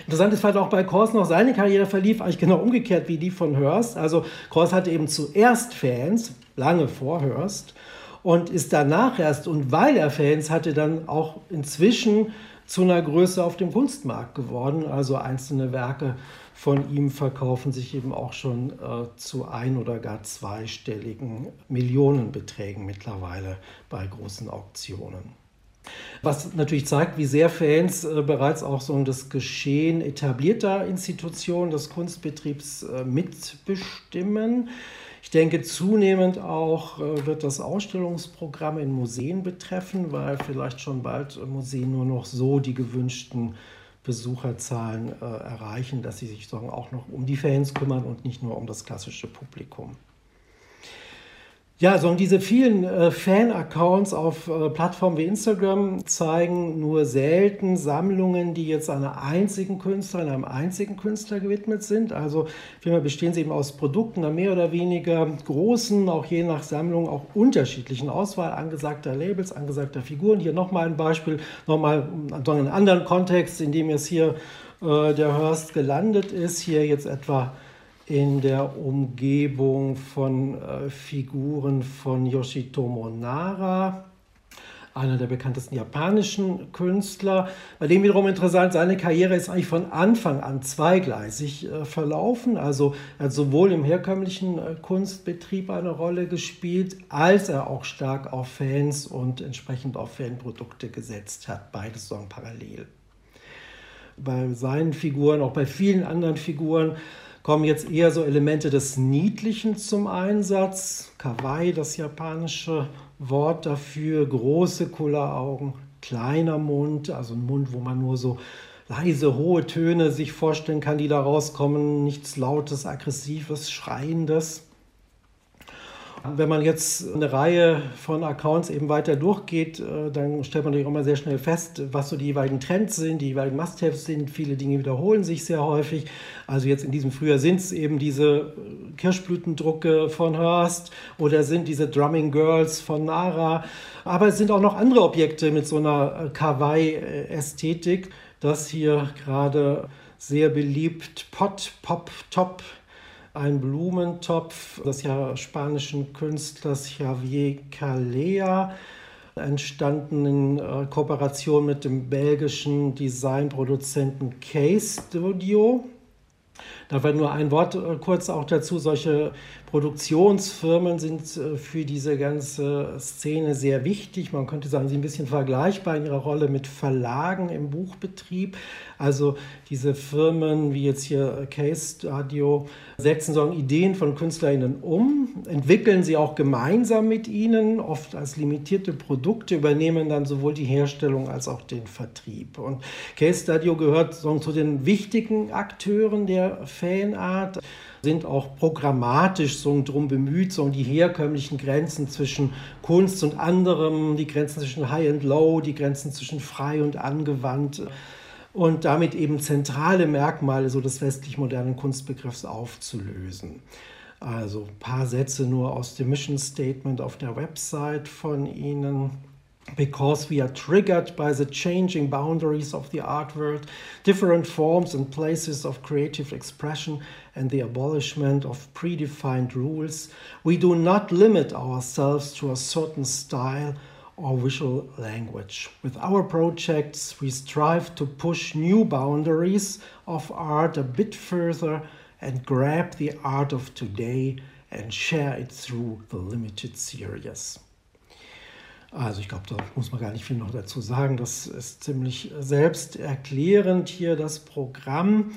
Interessant ist vielleicht auch bei Kors noch, seine Karriere verlief eigentlich genau umgekehrt wie die von Hurst. Also Kors hatte eben zuerst Fans, lange vor Hurst, und ist danach erst, und weil er Fans hatte, dann auch inzwischen zu einer Größe auf dem Kunstmarkt geworden. Also einzelne Werke von ihm verkaufen sich eben auch schon äh, zu ein- oder gar zweistelligen Millionenbeträgen mittlerweile bei großen Auktionen. Was natürlich zeigt, wie sehr Fans äh, bereits auch so das Geschehen etablierter Institutionen des Kunstbetriebs äh, mitbestimmen. Ich denke, zunehmend auch äh, wird das Ausstellungsprogramm in Museen betreffen, weil vielleicht schon bald Museen nur noch so die gewünschten Besucherzahlen äh, erreichen, dass sie sich auch noch um die Fans kümmern und nicht nur um das klassische Publikum. Ja, so diese vielen äh, Fan-Accounts auf äh, Plattformen wie Instagram zeigen nur selten Sammlungen, die jetzt einer einzigen Künstlerin, einem einzigen Künstler gewidmet sind. Also vielmehr bestehen sie eben aus Produkten einer mehr oder weniger großen, auch je nach Sammlung auch unterschiedlichen Auswahl angesagter Labels, angesagter Figuren. Hier nochmal ein Beispiel, nochmal in einem anderen Kontext, in dem jetzt hier äh, der Hörst gelandet ist. Hier jetzt etwa in der Umgebung von äh, Figuren von Yoshitomo Nara, einer der bekanntesten japanischen Künstler. Bei dem wiederum interessant, seine Karriere ist eigentlich von Anfang an zweigleisig äh, verlaufen. Also er hat sowohl im herkömmlichen äh, Kunstbetrieb eine Rolle gespielt, als er auch stark auf Fans und entsprechend auf Fanprodukte gesetzt hat. Beides so parallel. Bei seinen Figuren, auch bei vielen anderen Figuren, kommen jetzt eher so Elemente des Niedlichen zum Einsatz. Kawaii, das japanische Wort dafür, große Kulleraugen, kleiner Mund, also ein Mund, wo man nur so leise, hohe Töne sich vorstellen kann, die da rauskommen, nichts Lautes, Aggressives, Schreiendes. Wenn man jetzt eine Reihe von Accounts eben weiter durchgeht, äh, dann stellt man natürlich auch mal sehr schnell fest, was so die jeweiligen Trends sind, die jeweiligen Must-Haves sind. Viele Dinge wiederholen sich sehr häufig. Also jetzt in diesem Frühjahr sind es eben diese Kirschblütendrucke von Hearst oder sind diese Drumming Girls von Nara. Aber es sind auch noch andere Objekte mit so einer äh, Kawaii-Ästhetik. Das hier gerade sehr beliebt Pot, Pop, Top ein Blumentopf des ja spanischen Künstlers Javier Calea, entstanden in äh, Kooperation mit dem belgischen Designproduzenten Case Studio. Da war nur ein Wort äh, kurz auch dazu. Solche Produktionsfirmen sind äh, für diese ganze Szene sehr wichtig. Man könnte sagen, sie sind ein bisschen vergleichbar in ihrer Rolle mit Verlagen im Buchbetrieb. Also diese Firmen wie jetzt hier Case Studio setzen so Ideen von KünstlerInnen um, entwickeln sie auch gemeinsam mit ihnen, oft als limitierte Produkte, übernehmen dann sowohl die Herstellung als auch den Vertrieb. Und Case Studio gehört so zu den wichtigen Akteuren der Fanart sind auch programmatisch so drum bemüht, so die herkömmlichen Grenzen zwischen Kunst und anderem, die Grenzen zwischen High und Low, die Grenzen zwischen frei und angewandt und damit eben zentrale Merkmale so des westlich-modernen Kunstbegriffs aufzulösen. Also ein paar Sätze nur aus dem Mission Statement auf der Website von Ihnen because we are triggered by the changing boundaries of the art world, different forms and places of creative expression, and the abolishment of predefined rules, we do not limit ourselves to a certain style or visual language. With our projects, we strive to push new boundaries of art a bit further and grab the art of today and share it through the limited series. Also ich glaube, da muss man gar nicht viel noch dazu sagen. Das ist ziemlich selbsterklärend hier das Programm.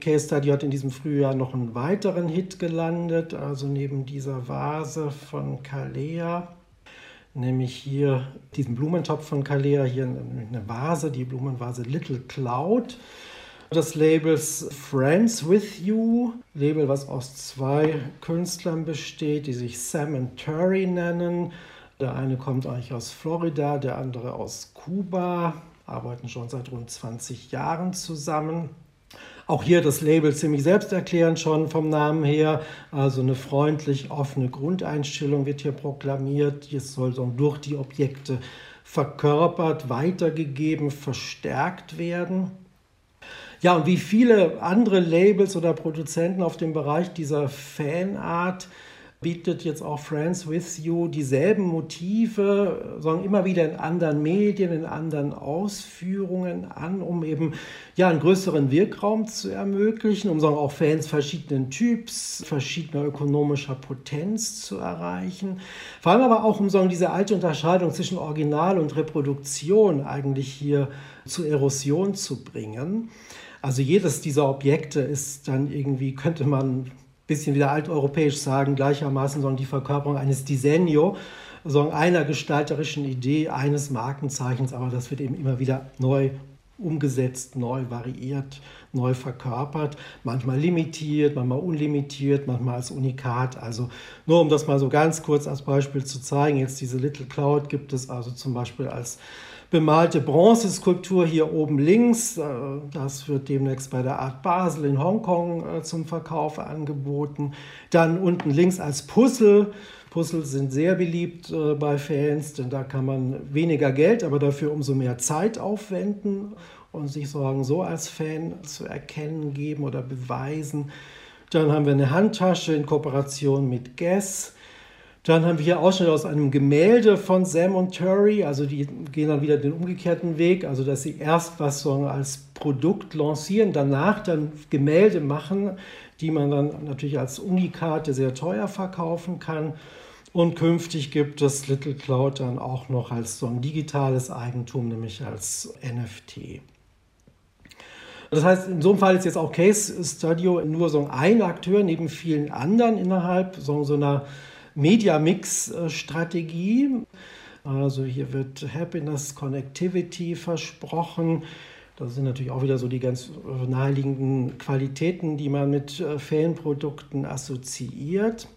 Case Study hat in diesem Frühjahr noch einen weiteren Hit gelandet, also neben dieser Vase von Kalea, nämlich hier diesen Blumentopf von Kalea, hier eine Vase, die Blumenvase Little Cloud des Labels Friends with You, Label, was aus zwei Künstlern besteht, die sich Sam und Terry nennen. Der eine kommt eigentlich aus Florida, der andere aus Kuba, arbeiten schon seit rund 20 Jahren zusammen. Auch hier das Label ziemlich selbsterklärend schon vom Namen her. Also eine freundlich offene Grundeinstellung wird hier proklamiert. Es soll so durch die Objekte verkörpert, weitergegeben, verstärkt werden. Ja, und wie viele andere Labels oder Produzenten auf dem Bereich dieser Fanart bietet jetzt auch Friends with You dieselben Motive, sagen immer wieder in anderen Medien, in anderen Ausführungen an, um eben ja einen größeren Wirkraum zu ermöglichen, um sagen auch Fans verschiedenen Typs, verschiedener ökonomischer Potenz zu erreichen. Vor allem aber auch um sagen diese alte Unterscheidung zwischen Original und Reproduktion eigentlich hier zu Erosion zu bringen. Also jedes dieser Objekte ist dann irgendwie, könnte man bisschen wieder alteuropäisch sagen, gleichermaßen sondern die Verkörperung eines Disegno, sondern einer gestalterischen Idee, eines Markenzeichens, aber das wird eben immer wieder neu umgesetzt, neu variiert, neu verkörpert, manchmal limitiert, manchmal unlimitiert, manchmal als Unikat. Also nur um das mal so ganz kurz als Beispiel zu zeigen, jetzt diese Little Cloud gibt es also zum Beispiel als bemalte Bronzeskulptur hier oben links. Äh, das wird demnächst bei der Art Basel in Hongkong äh, zum Verkauf angeboten. Dann unten links als Puzzle. Puzzle sind sehr beliebt äh, bei Fans, denn da kann man weniger Geld, aber dafür umso mehr Zeit aufwenden und sich sagen, so als Fan zu erkennen geben oder beweisen. Dann haben wir eine Handtasche in Kooperation mit Guess. Dann haben wir hier Ausschnitte aus einem Gemälde von Sam und Terry, also die gehen dann wieder den umgekehrten Weg, also dass sie erst was so als Produkt lancieren, danach dann Gemälde machen, die man dann natürlich als Unikate sehr teuer verkaufen kann. Und künftig gibt es Little Cloud dann auch noch als so ein digitales Eigentum, nämlich als NFT. Das heißt, in so einem Fall ist jetzt auch Case Studio nur so ein Akteur neben vielen anderen innerhalb so, einer Media-Mix-Strategie. Also hier wird Happiness, Connectivity versprochen. Das sind natürlich auch wieder so die ganz naheliegenden Qualitäten, die man mit äh, Fanprodukten assoziiert,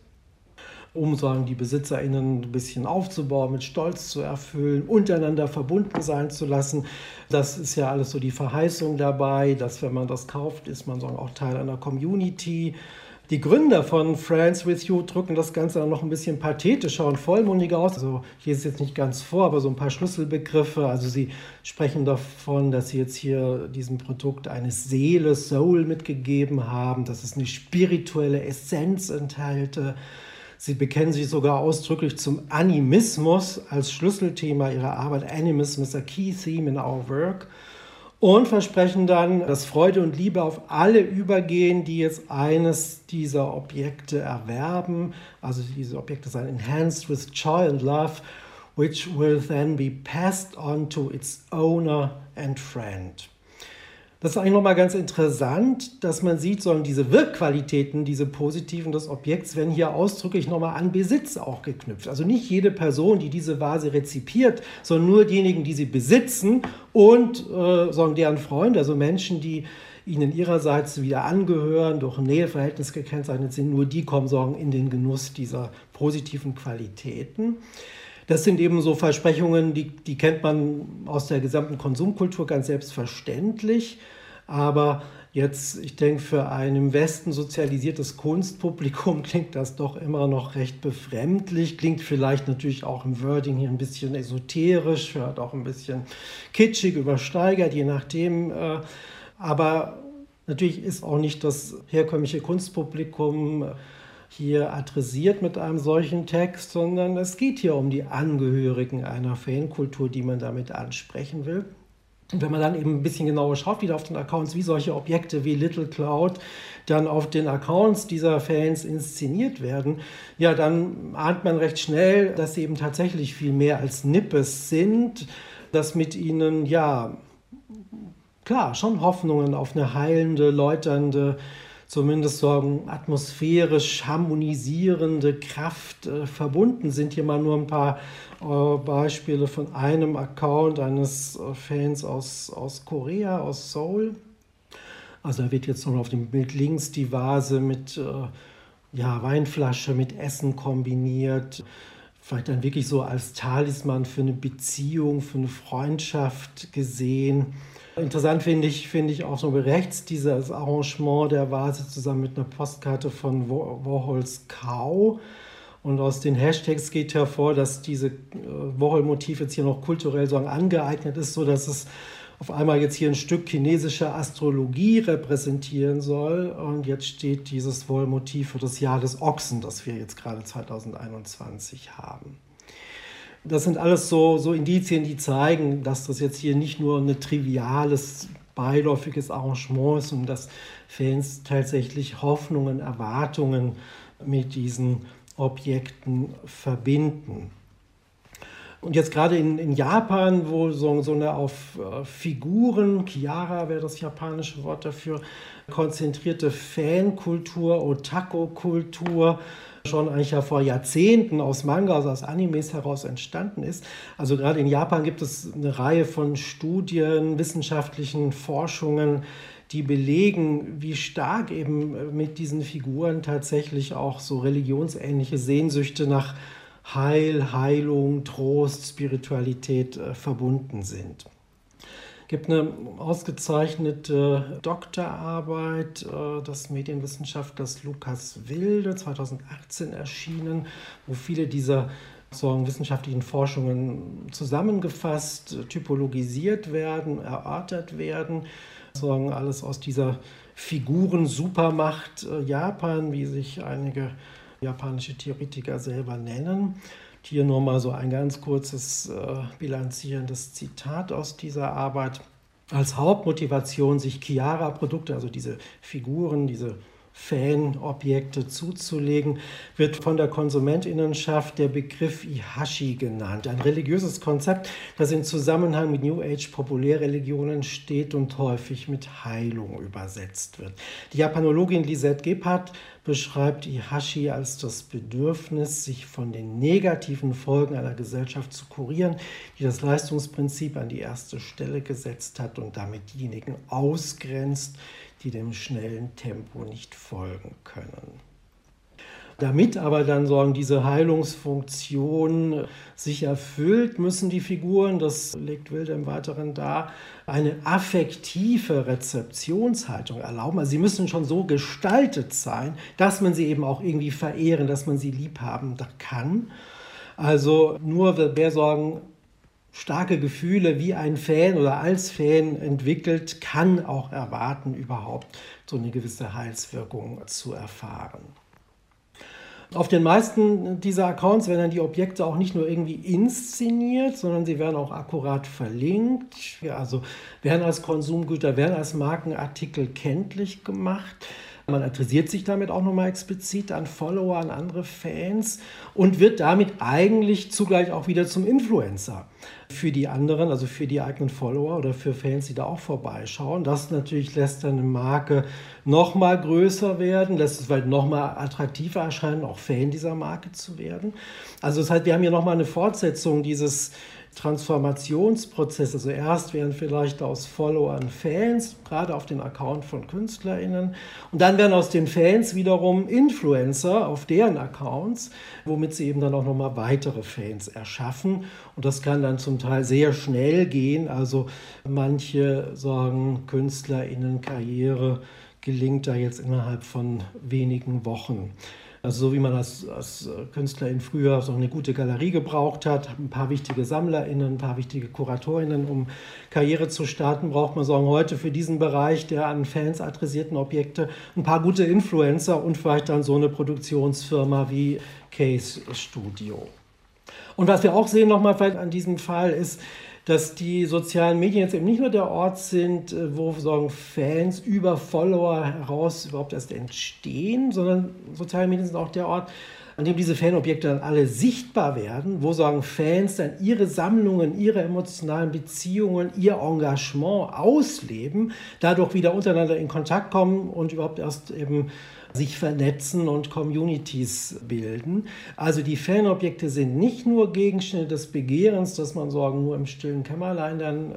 um sagen, die BesitzerInnen ein bisschen aufzubauen, mit Stolz zu erfüllen, untereinander verbunden sein zu lassen. Das ist ja alles so die Verheißung dabei, dass wenn man das kauft, ist man sagen, auch Teil einer Community. Die Gründer von Friends with You drücken das Ganze dann noch ein bisschen pathetischer und vollmundiger aus. Also lese es jetzt nicht ganz vor, aber so ein paar Schlüsselbegriffe. Also sie sprechen davon, dass sie jetzt hier diesem Produkt eine Seele, Soul mitgegeben haben, dass es eine spirituelle Essenz enthalte. Sie bekennen sich sogar ausdrücklich zum Animismus als Schlüsselthema ihrer Arbeit. Animism is a key theme in our work und versprechen dann, dass Freude und Liebe auf alle übergehen, die jetzt eines dieser Objekte erwerben. Also diese Objekte seien enhanced with joy and love, which will then be passed on to its owner and friend. Das ist eigentlich nochmal ganz interessant, dass man sieht, sondern diese Wirkqualitäten, diese positiven des Objekts werden hier ausdrücklich nochmal an Besitz auch geknüpft. Also nicht jede Person, die diese Vase rezipiert, sondern nur diejenigen, die sie besitzen und äh, sagen deren Freunde, also Menschen, die ihnen ihrerseits wieder angehören, durch ein Näheverhältnis gekennzeichnet sind, nur die kommen sagen, in den Genuss dieser positiven Qualitäten. Das sind eben so Versprechungen, die, die kennt man aus der gesamten Konsumkultur ganz selbstverständlich. Aber jetzt, ich denke, für ein im Westen sozialisiertes Kunstpublikum klingt das doch immer noch recht befremdlich. Klingt vielleicht natürlich auch im Wording hier ein bisschen esoterisch, hört auch ein bisschen kitschig, übersteigert, je nachdem. Äh, aber natürlich ist auch nicht das herkömmliche Kunstpublikum hier adressiert mit einem solchen Text, sondern es geht hier um die Angehörigen einer Fankultur, die man damit ansprechen will. Und wenn man dann eben ein bisschen genauer schaut, wieder auf den Accounts, wie solche Objekte wie Little Cloud dann auf den Accounts dieser Fans inszeniert werden, ja, dann ahnt man recht schnell, dass sie eben tatsächlich viel mehr als Nippes sind, dass mit ihnen, ja, klar, schon Hoffnungen auf eine heilende, läuternde, zumindest so atmosphärisch harmonisierende Kraft äh, verbunden sind. Hier mal nur ein paar äh, Beispiele von einem Account eines äh, Fans aus, aus Korea, aus Seoul. Also da wird jetzt noch auf dem Bild links die Vase mit äh, ja, Weinflasche, mit Essen kombiniert. Vielleicht dann wirklich so als Talisman für eine Beziehung, für eine Freundschaft gesehen. Interessant finde ich, finde ich auch so rechts dieses Arrangement der Vase zusammen mit einer Postkarte von Warhols Kau. Und aus den Hashtags geht hervor, dass diese äh, Warhol-Motiv jetzt hier noch kulturell so angeeignet ist, sodass es auf einmal jetzt hier ein Stück chinesische Astrologie repräsentieren soll. Und jetzt steht dieses Wollmotiv für das Jahr des Ochsen, das wir jetzt gerade 2021 haben. Das sind alles so, so Indizien, die zeigen, dass das jetzt hier nicht nur ein triviales, beiläufiges Arrangement ist und dass Fans tatsächlich Hoffnungen, Erwartungen mit diesen Objekten verbinden. Und jetzt gerade in, in Japan, wo so, so eine auf äh, Figuren, Chiara wäre das japanische Wort dafür, konzentrierte Fankultur, Otaku-Kultur schon eigentlich ja vor Jahrzehnten aus Manga, also aus Animes heraus entstanden ist. Also gerade in Japan gibt es eine Reihe von Studien, wissenschaftlichen Forschungen, die belegen, wie stark eben mit diesen Figuren tatsächlich auch so religionsähnliche Sehnsüchte nach Heil, Heilung, Trost, Spiritualität äh, verbunden sind. Gibt eine ausgezeichnete Doktorarbeit äh, des Medienwissenschaftlers Lukas Wilde, 2018 erschienen, wo viele dieser so wissenschaftlichen Forschungen zusammengefasst, typologisiert werden, erörtert werden. So alles aus dieser Figuren-Supermacht äh, Japan, wie sich einige japanische Theoretiker selber nennen. Hier nur mal so ein ganz kurzes äh, bilanzierendes Zitat aus dieser Arbeit. Als Hauptmotivation, sich Chiara-Produkte, also diese Figuren, diese Fanobjekte zuzulegen, wird von der Konsumentinnenschaft der Begriff Ihashi genannt. Ein religiöses Konzept, das in Zusammenhang mit New Age Populärreligionen steht und häufig mit Heilung übersetzt wird. Die Japanologin Lisette Gebhardt beschreibt Ihashi als das Bedürfnis, sich von den negativen Folgen einer Gesellschaft zu kurieren, die das Leistungsprinzip an die erste Stelle gesetzt hat und damit diejenigen ausgrenzt, die dem schnellen Tempo nicht folgen können. Damit aber dann sagen diese Heilungsfunktion sich erfüllt, müssen die Figuren, das legt Wilde im Weiteren dar, eine affektive Rezeptionshaltung erlauben. Also sie müssen schon so gestaltet sein, dass man sie eben auch irgendwie verehren, dass man sie lieb haben kann. Also nur wer sagen, starke Gefühle wie ein Fan oder als Fan entwickelt, kann auch erwarten, überhaupt so eine gewisse Heilswirkung zu erfahren. Auf den meisten dieser Accounts werden dann die Objekte auch nicht nur irgendwie inszeniert, sondern sie werden auch akkurat verlinkt, also werden als Konsumgüter, werden als Markenartikel kenntlich gemacht. Man adressiert sich damit auch nochmal explizit an Follower, an andere Fans und wird damit eigentlich zugleich auch wieder zum Influencer für die anderen, also für die eigenen Follower oder für Fans, die da auch vorbeischauen. Das natürlich lässt dann eine Marke nochmal größer werden, lässt es vielleicht nochmal attraktiver erscheinen, auch Fan dieser Marke zu werden. Also das heißt, wir haben hier nochmal eine Fortsetzung dieses Transformationsprozess. Also erst werden vielleicht aus Followern Fans, gerade auf den Account von KünstlerInnen. Und dann werden aus den Fans wiederum Influencer auf deren Accounts, womit sie eben dann auch nochmal weitere Fans erschaffen. Und das kann dann zum Teil sehr schnell gehen. Also manche sagen, KünstlerInnen-Karriere gelingt da jetzt innerhalb von wenigen Wochen. Also so wie man als, als Künstler in früher so eine gute Galerie gebraucht hat, ein paar wichtige SammlerInnen, ein paar wichtige KuratorInnen, um Karriere zu starten, braucht man sagen, heute für diesen Bereich der an Fans adressierten Objekte ein paar gute Influencer und vielleicht dann so eine Produktionsfirma wie Case Studio. Und was wir auch sehen nochmal vielleicht an diesem Fall ist, dass die sozialen Medien jetzt eben nicht nur der Ort sind, äh, wo sagen Fans über Follower heraus überhaupt erst entstehen, sondern soziale Medien sind auch der Ort, an dem diese Fanobjekte dann alle sichtbar werden, wo sagen Fans dann ihre Sammlungen, ihre emotionalen Beziehungen, ihr Engagement ausleben, dadurch wieder untereinander in Kontakt kommen und überhaupt erst eben sich vernetzen und Communities bilden. Also die Fanobjekte sind nicht nur Gegenstände des Begehrens, dass man sagen nur im stillen Kämmerlein dann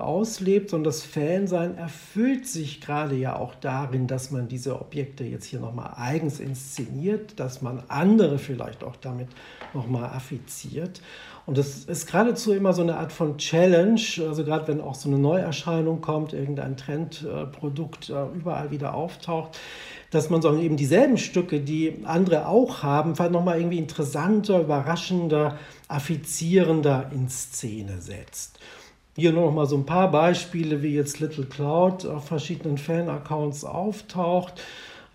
auslebt, sondern das Fansein erfüllt sich gerade ja auch darin, dass man diese Objekte jetzt hier nochmal eigens inszeniert, dass man andere vielleicht auch damit nochmal affiziert. Und das ist geradezu immer so eine Art von Challenge, also gerade wenn auch so eine Neuerscheinung kommt, irgendein Trendprodukt äh, überall wieder auftaucht, dass man so eben dieselben Stücke, die andere auch haben, vielleicht nochmal irgendwie interessanter, überraschender, affizierender in Szene setzt. Hier nur noch mal so ein paar Beispiele, wie jetzt Little Cloud auf verschiedenen Fan-Accounts auftaucht.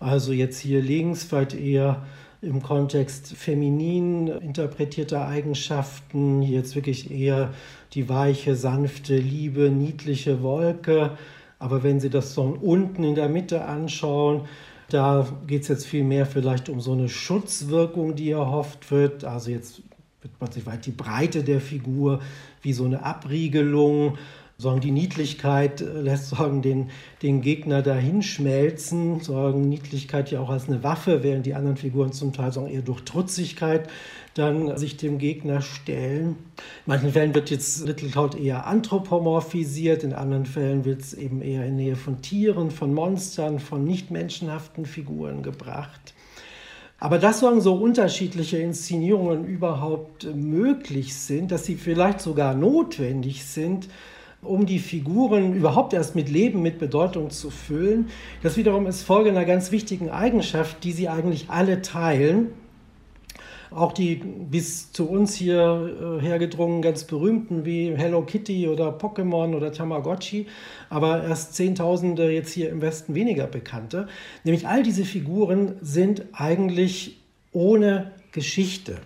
Also jetzt hier links vielleicht eher im Kontext feminin interpretierter Eigenschaften, jetzt wirklich eher die weiche, sanfte, liebe, niedliche Wolke. Aber wenn Sie das so unten in der Mitte anschauen, da geht es jetzt viel mehr vielleicht um so eine Schutzwirkung, die erhofft wird. Also jetzt wird man sich weit die Breite der Figur, wie so eine Abriegelung. Sagen, die Niedlichkeit äh, lässt sagen, den, den Gegner dahin schmelzen. Sagen, Niedlichkeit ja auch als eine Waffe, während die anderen Figuren zum Teil sagen, eher durch Trutzigkeit dann sich dem Gegner stellen. In manchen Fällen wird jetzt Little Cloud eher anthropomorphisiert, in anderen Fällen wird es eben eher in Nähe von Tieren, von Monstern, von nicht menschenhaften Figuren gebracht. Aber dass so unterschiedliche Inszenierungen überhaupt möglich sind, dass sie vielleicht sogar notwendig sind, um die Figuren überhaupt erst mit Leben, mit Bedeutung zu füllen, das wiederum ist Folge einer ganz wichtigen Eigenschaft, die sie eigentlich alle teilen, auch die bis zu uns hier äh, hergedrungen ganz berühmten wie Hello Kitty oder Pokémon oder Tamagotchi, aber erst Zehntausende jetzt hier im Westen weniger bekannte. Nämlich all diese Figuren sind eigentlich ohne Geschichte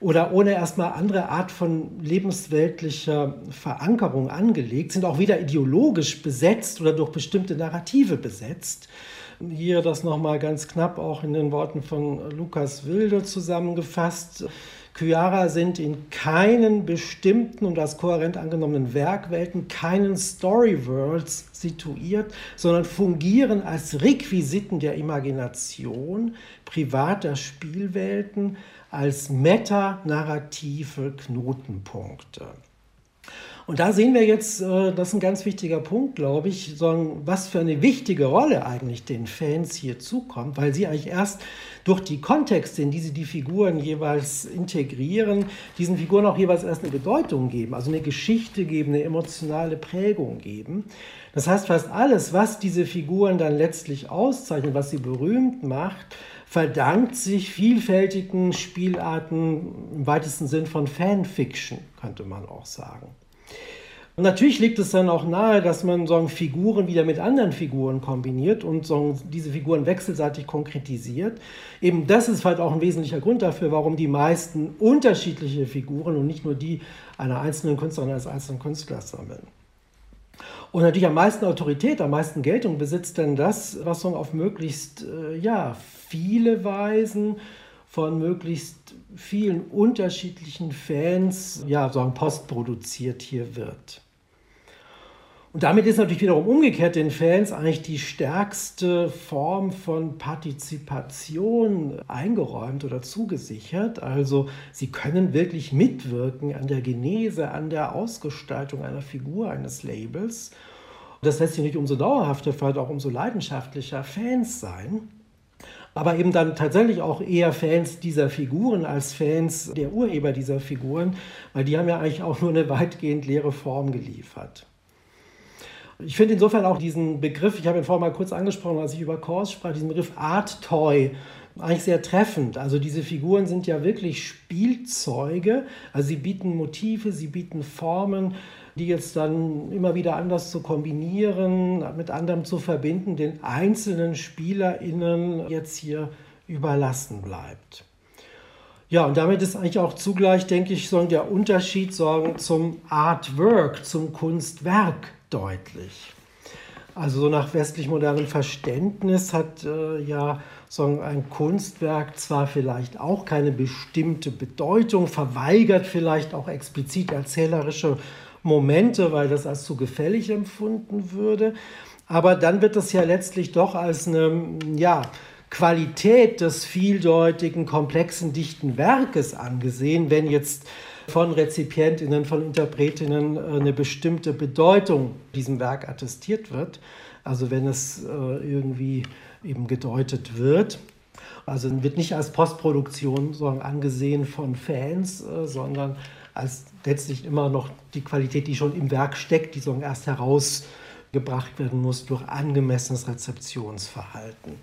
oder ohne erstmal andere Art von lebensweltlicher Verankerung angelegt, sind auch weder ideologisch besetzt oder durch bestimmte Narrative besetzt, hier das nochmal ganz knapp auch in den Worten von Lukas Wilde zusammengefasst. Kyara sind in keinen bestimmten und als kohärent angenommenen Werkwelten, keinen Storyworlds situiert, sondern fungieren als Requisiten der Imagination privater Spielwelten, als metanarrative Knotenpunkte. Und da sehen wir jetzt, äh, das ist ein ganz wichtiger Punkt, glaube ich, was für eine wichtige Rolle eigentlich den Fans hier zukommt, weil sie eigentlich erst durch die Kontexte, in die sie die Figuren jeweils integrieren, diesen Figuren auch jeweils erst eine Bedeutung geben, also eine Geschichte geben, eine emotionale Prägung geben. Das heißt, fast alles, was diese Figuren dann letztlich auszeichnet, was sie berühmt macht, verdankt sich vielfältigen Spielarten im weitesten Sinn von Fanfiction, könnte man auch sagen. Und natürlich liegt es dann auch nahe, dass man so Figuren wieder mit anderen Figuren kombiniert und so diese Figuren wechselseitig konkretisiert. Eben das ist halt auch ein wesentlicher Grund dafür, warum die meisten unterschiedliche Figuren und nicht nur die einer einzelnen Künstlerin als einzelnen Künstler sammeln. Und natürlich am meisten Autorität, am meisten Geltung besitzt denn das, was so auf möglichst äh, ja, viele Weisen von möglichst vielen unterschiedlichen Fans ja, sagen, postproduziert hier wird. Und damit ist natürlich wiederum umgekehrt den Fans eigentlich die stärkste Form von Partizipation eingeräumt oder zugesichert. Also sie können wirklich mitwirken an der Genese, an der Ausgestaltung einer Figur, eines Labels. Das lässt sich nicht umso dauerhafter, vielleicht auch umso leidenschaftlicher Fans sein. Aber eben dann tatsächlich auch eher Fans dieser Figuren als Fans der Urheber dieser Figuren, weil die haben ja eigentlich auch nur eine weitgehend leere Form geliefert. Ich finde insofern auch diesen Begriff, ich habe ihn vorhin mal kurz angesprochen, als ich über Kors sprach, diesen Begriff Art Toy eigentlich sehr treffend. Also diese Figuren sind ja wirklich Spielzeuge. Also sie bieten Motive, sie bieten Formen, die jetzt dann immer wieder anders zu kombinieren, mit anderem zu verbinden, den einzelnen SpielerInnen jetzt hier überlassen bleibt. Ja, und damit ist eigentlich auch zugleich, denke ich, so der Unterschied so zum Artwork, zum Kunstwerk deutlich. Also so nach westlich modernem Verständnis hat äh, ja so ein Kunstwerk zwar vielleicht auch keine bestimmte Bedeutung, verweigert vielleicht auch explizit erzählerische Momente, weil das als zu gefällig empfunden würde, aber dann wird es ja letztlich doch als eine ja, Qualität des vieldeutigen, komplexen, dichten Werkes angesehen, wenn jetzt von Rezipientinnen, von Interpretinnen äh, eine bestimmte Bedeutung diesem Werk attestiert wird. Also wenn es äh, irgendwie eben gedeutet wird. Also wird nicht als Postproduktion sondern angesehen von Fans, äh, sondern als letztlich immer noch die Qualität, die schon im Werk steckt, die so erst herausgebracht werden muss durch angemessenes Rezeptionsverhalten.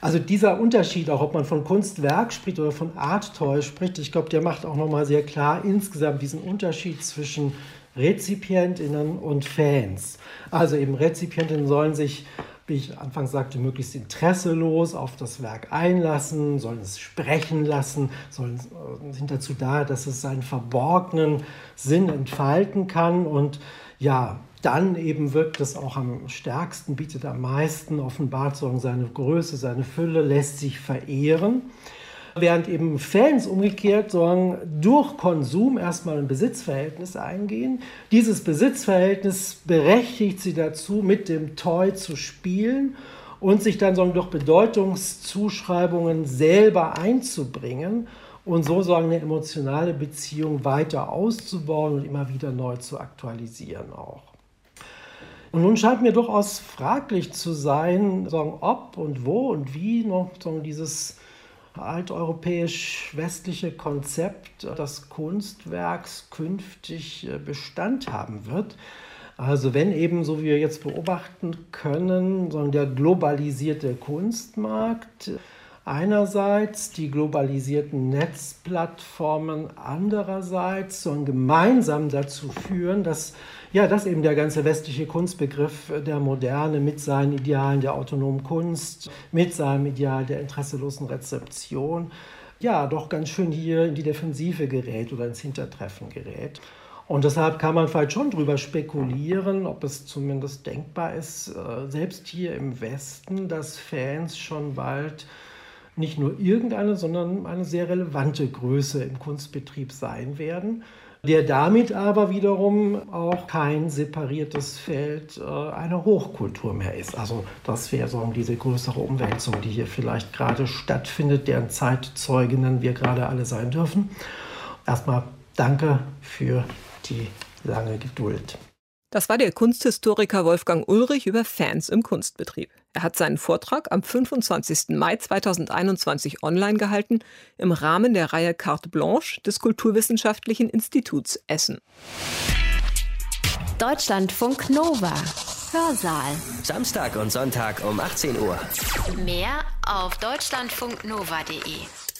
Also dieser Unterschied, auch ob man von Kunstwerk spricht oder von Art Toy spricht, ich glaube, der macht auch nochmal sehr klar insgesamt diesen Unterschied zwischen Rezipientinnen und Fans. Also eben Rezipientinnen sollen sich, wie ich anfangs sagte, möglichst interesselos auf das Werk einlassen, sollen es sprechen lassen, sollen, äh, sind dazu da, dass es seinen verborgenen Sinn entfalten kann und ja, dann eben wirkt es auch am stärksten, bietet am meisten, offenbart seine Größe, seine Fülle, lässt sich verehren. Während eben Fans umgekehrt sagen, durch Konsum erstmal ein Besitzverhältnis eingehen. Dieses Besitzverhältnis berechtigt sie dazu, mit dem Toy zu spielen und sich dann sagen, durch Bedeutungszuschreibungen selber einzubringen und so sagen, eine emotionale Beziehung weiter auszubauen und immer wieder neu zu aktualisieren auch. Und nun scheint mir durchaus fraglich zu sein, sagen, ob und wo und wie noch sagen, dieses alteuropäisch-westliche Konzept des Kunstwerks künftig äh, Bestand haben wird. Also wenn eben, so wie wir jetzt beobachten können, sagen, der globalisierte Kunstmarkt einerseits, die globalisierten Netzplattformen andererseits, sondern gemeinsam dazu führen, dass ja, dass eben der ganze westliche Kunstbegriff der Moderne mit seinen Idealen der autonomen Kunst, mit seinem Ideal der interesselosen Rezeption, ja, doch ganz schön hier in die Defensive gerät oder ins Hintertreffen gerät. Und deshalb kann man vielleicht schon darüber spekulieren, ob es zumindest denkbar ist, äh, selbst hier im Westen, dass Fans schon bald nicht nur irgendeine, sondern eine sehr relevante Größe im Kunstbetrieb sein werden der damit aber wiederum auch kein separiertes Feld äh, einer Hochkultur mehr ist. Also das wäre so diese größere Umwälzung, die hier vielleicht gerade stattfindet, deren Zeitzeuginnen wir gerade alle sein dürfen. Erstmal danke für die lange Geduld. Das war der Kunsthistoriker Wolfgang Ulrich über Fans im Kunstbetrieb. Er hat seinen Vortrag am 25. Mai 2021 online gehalten im Rahmen der Reihe Carte Blanche des Kulturwissenschaftlichen Instituts Essen. Deutschlandfunk Nova. Hörsaal. Samstag und Sonntag um 18 Uhr. Mehr auf deutschlandfunknova.de.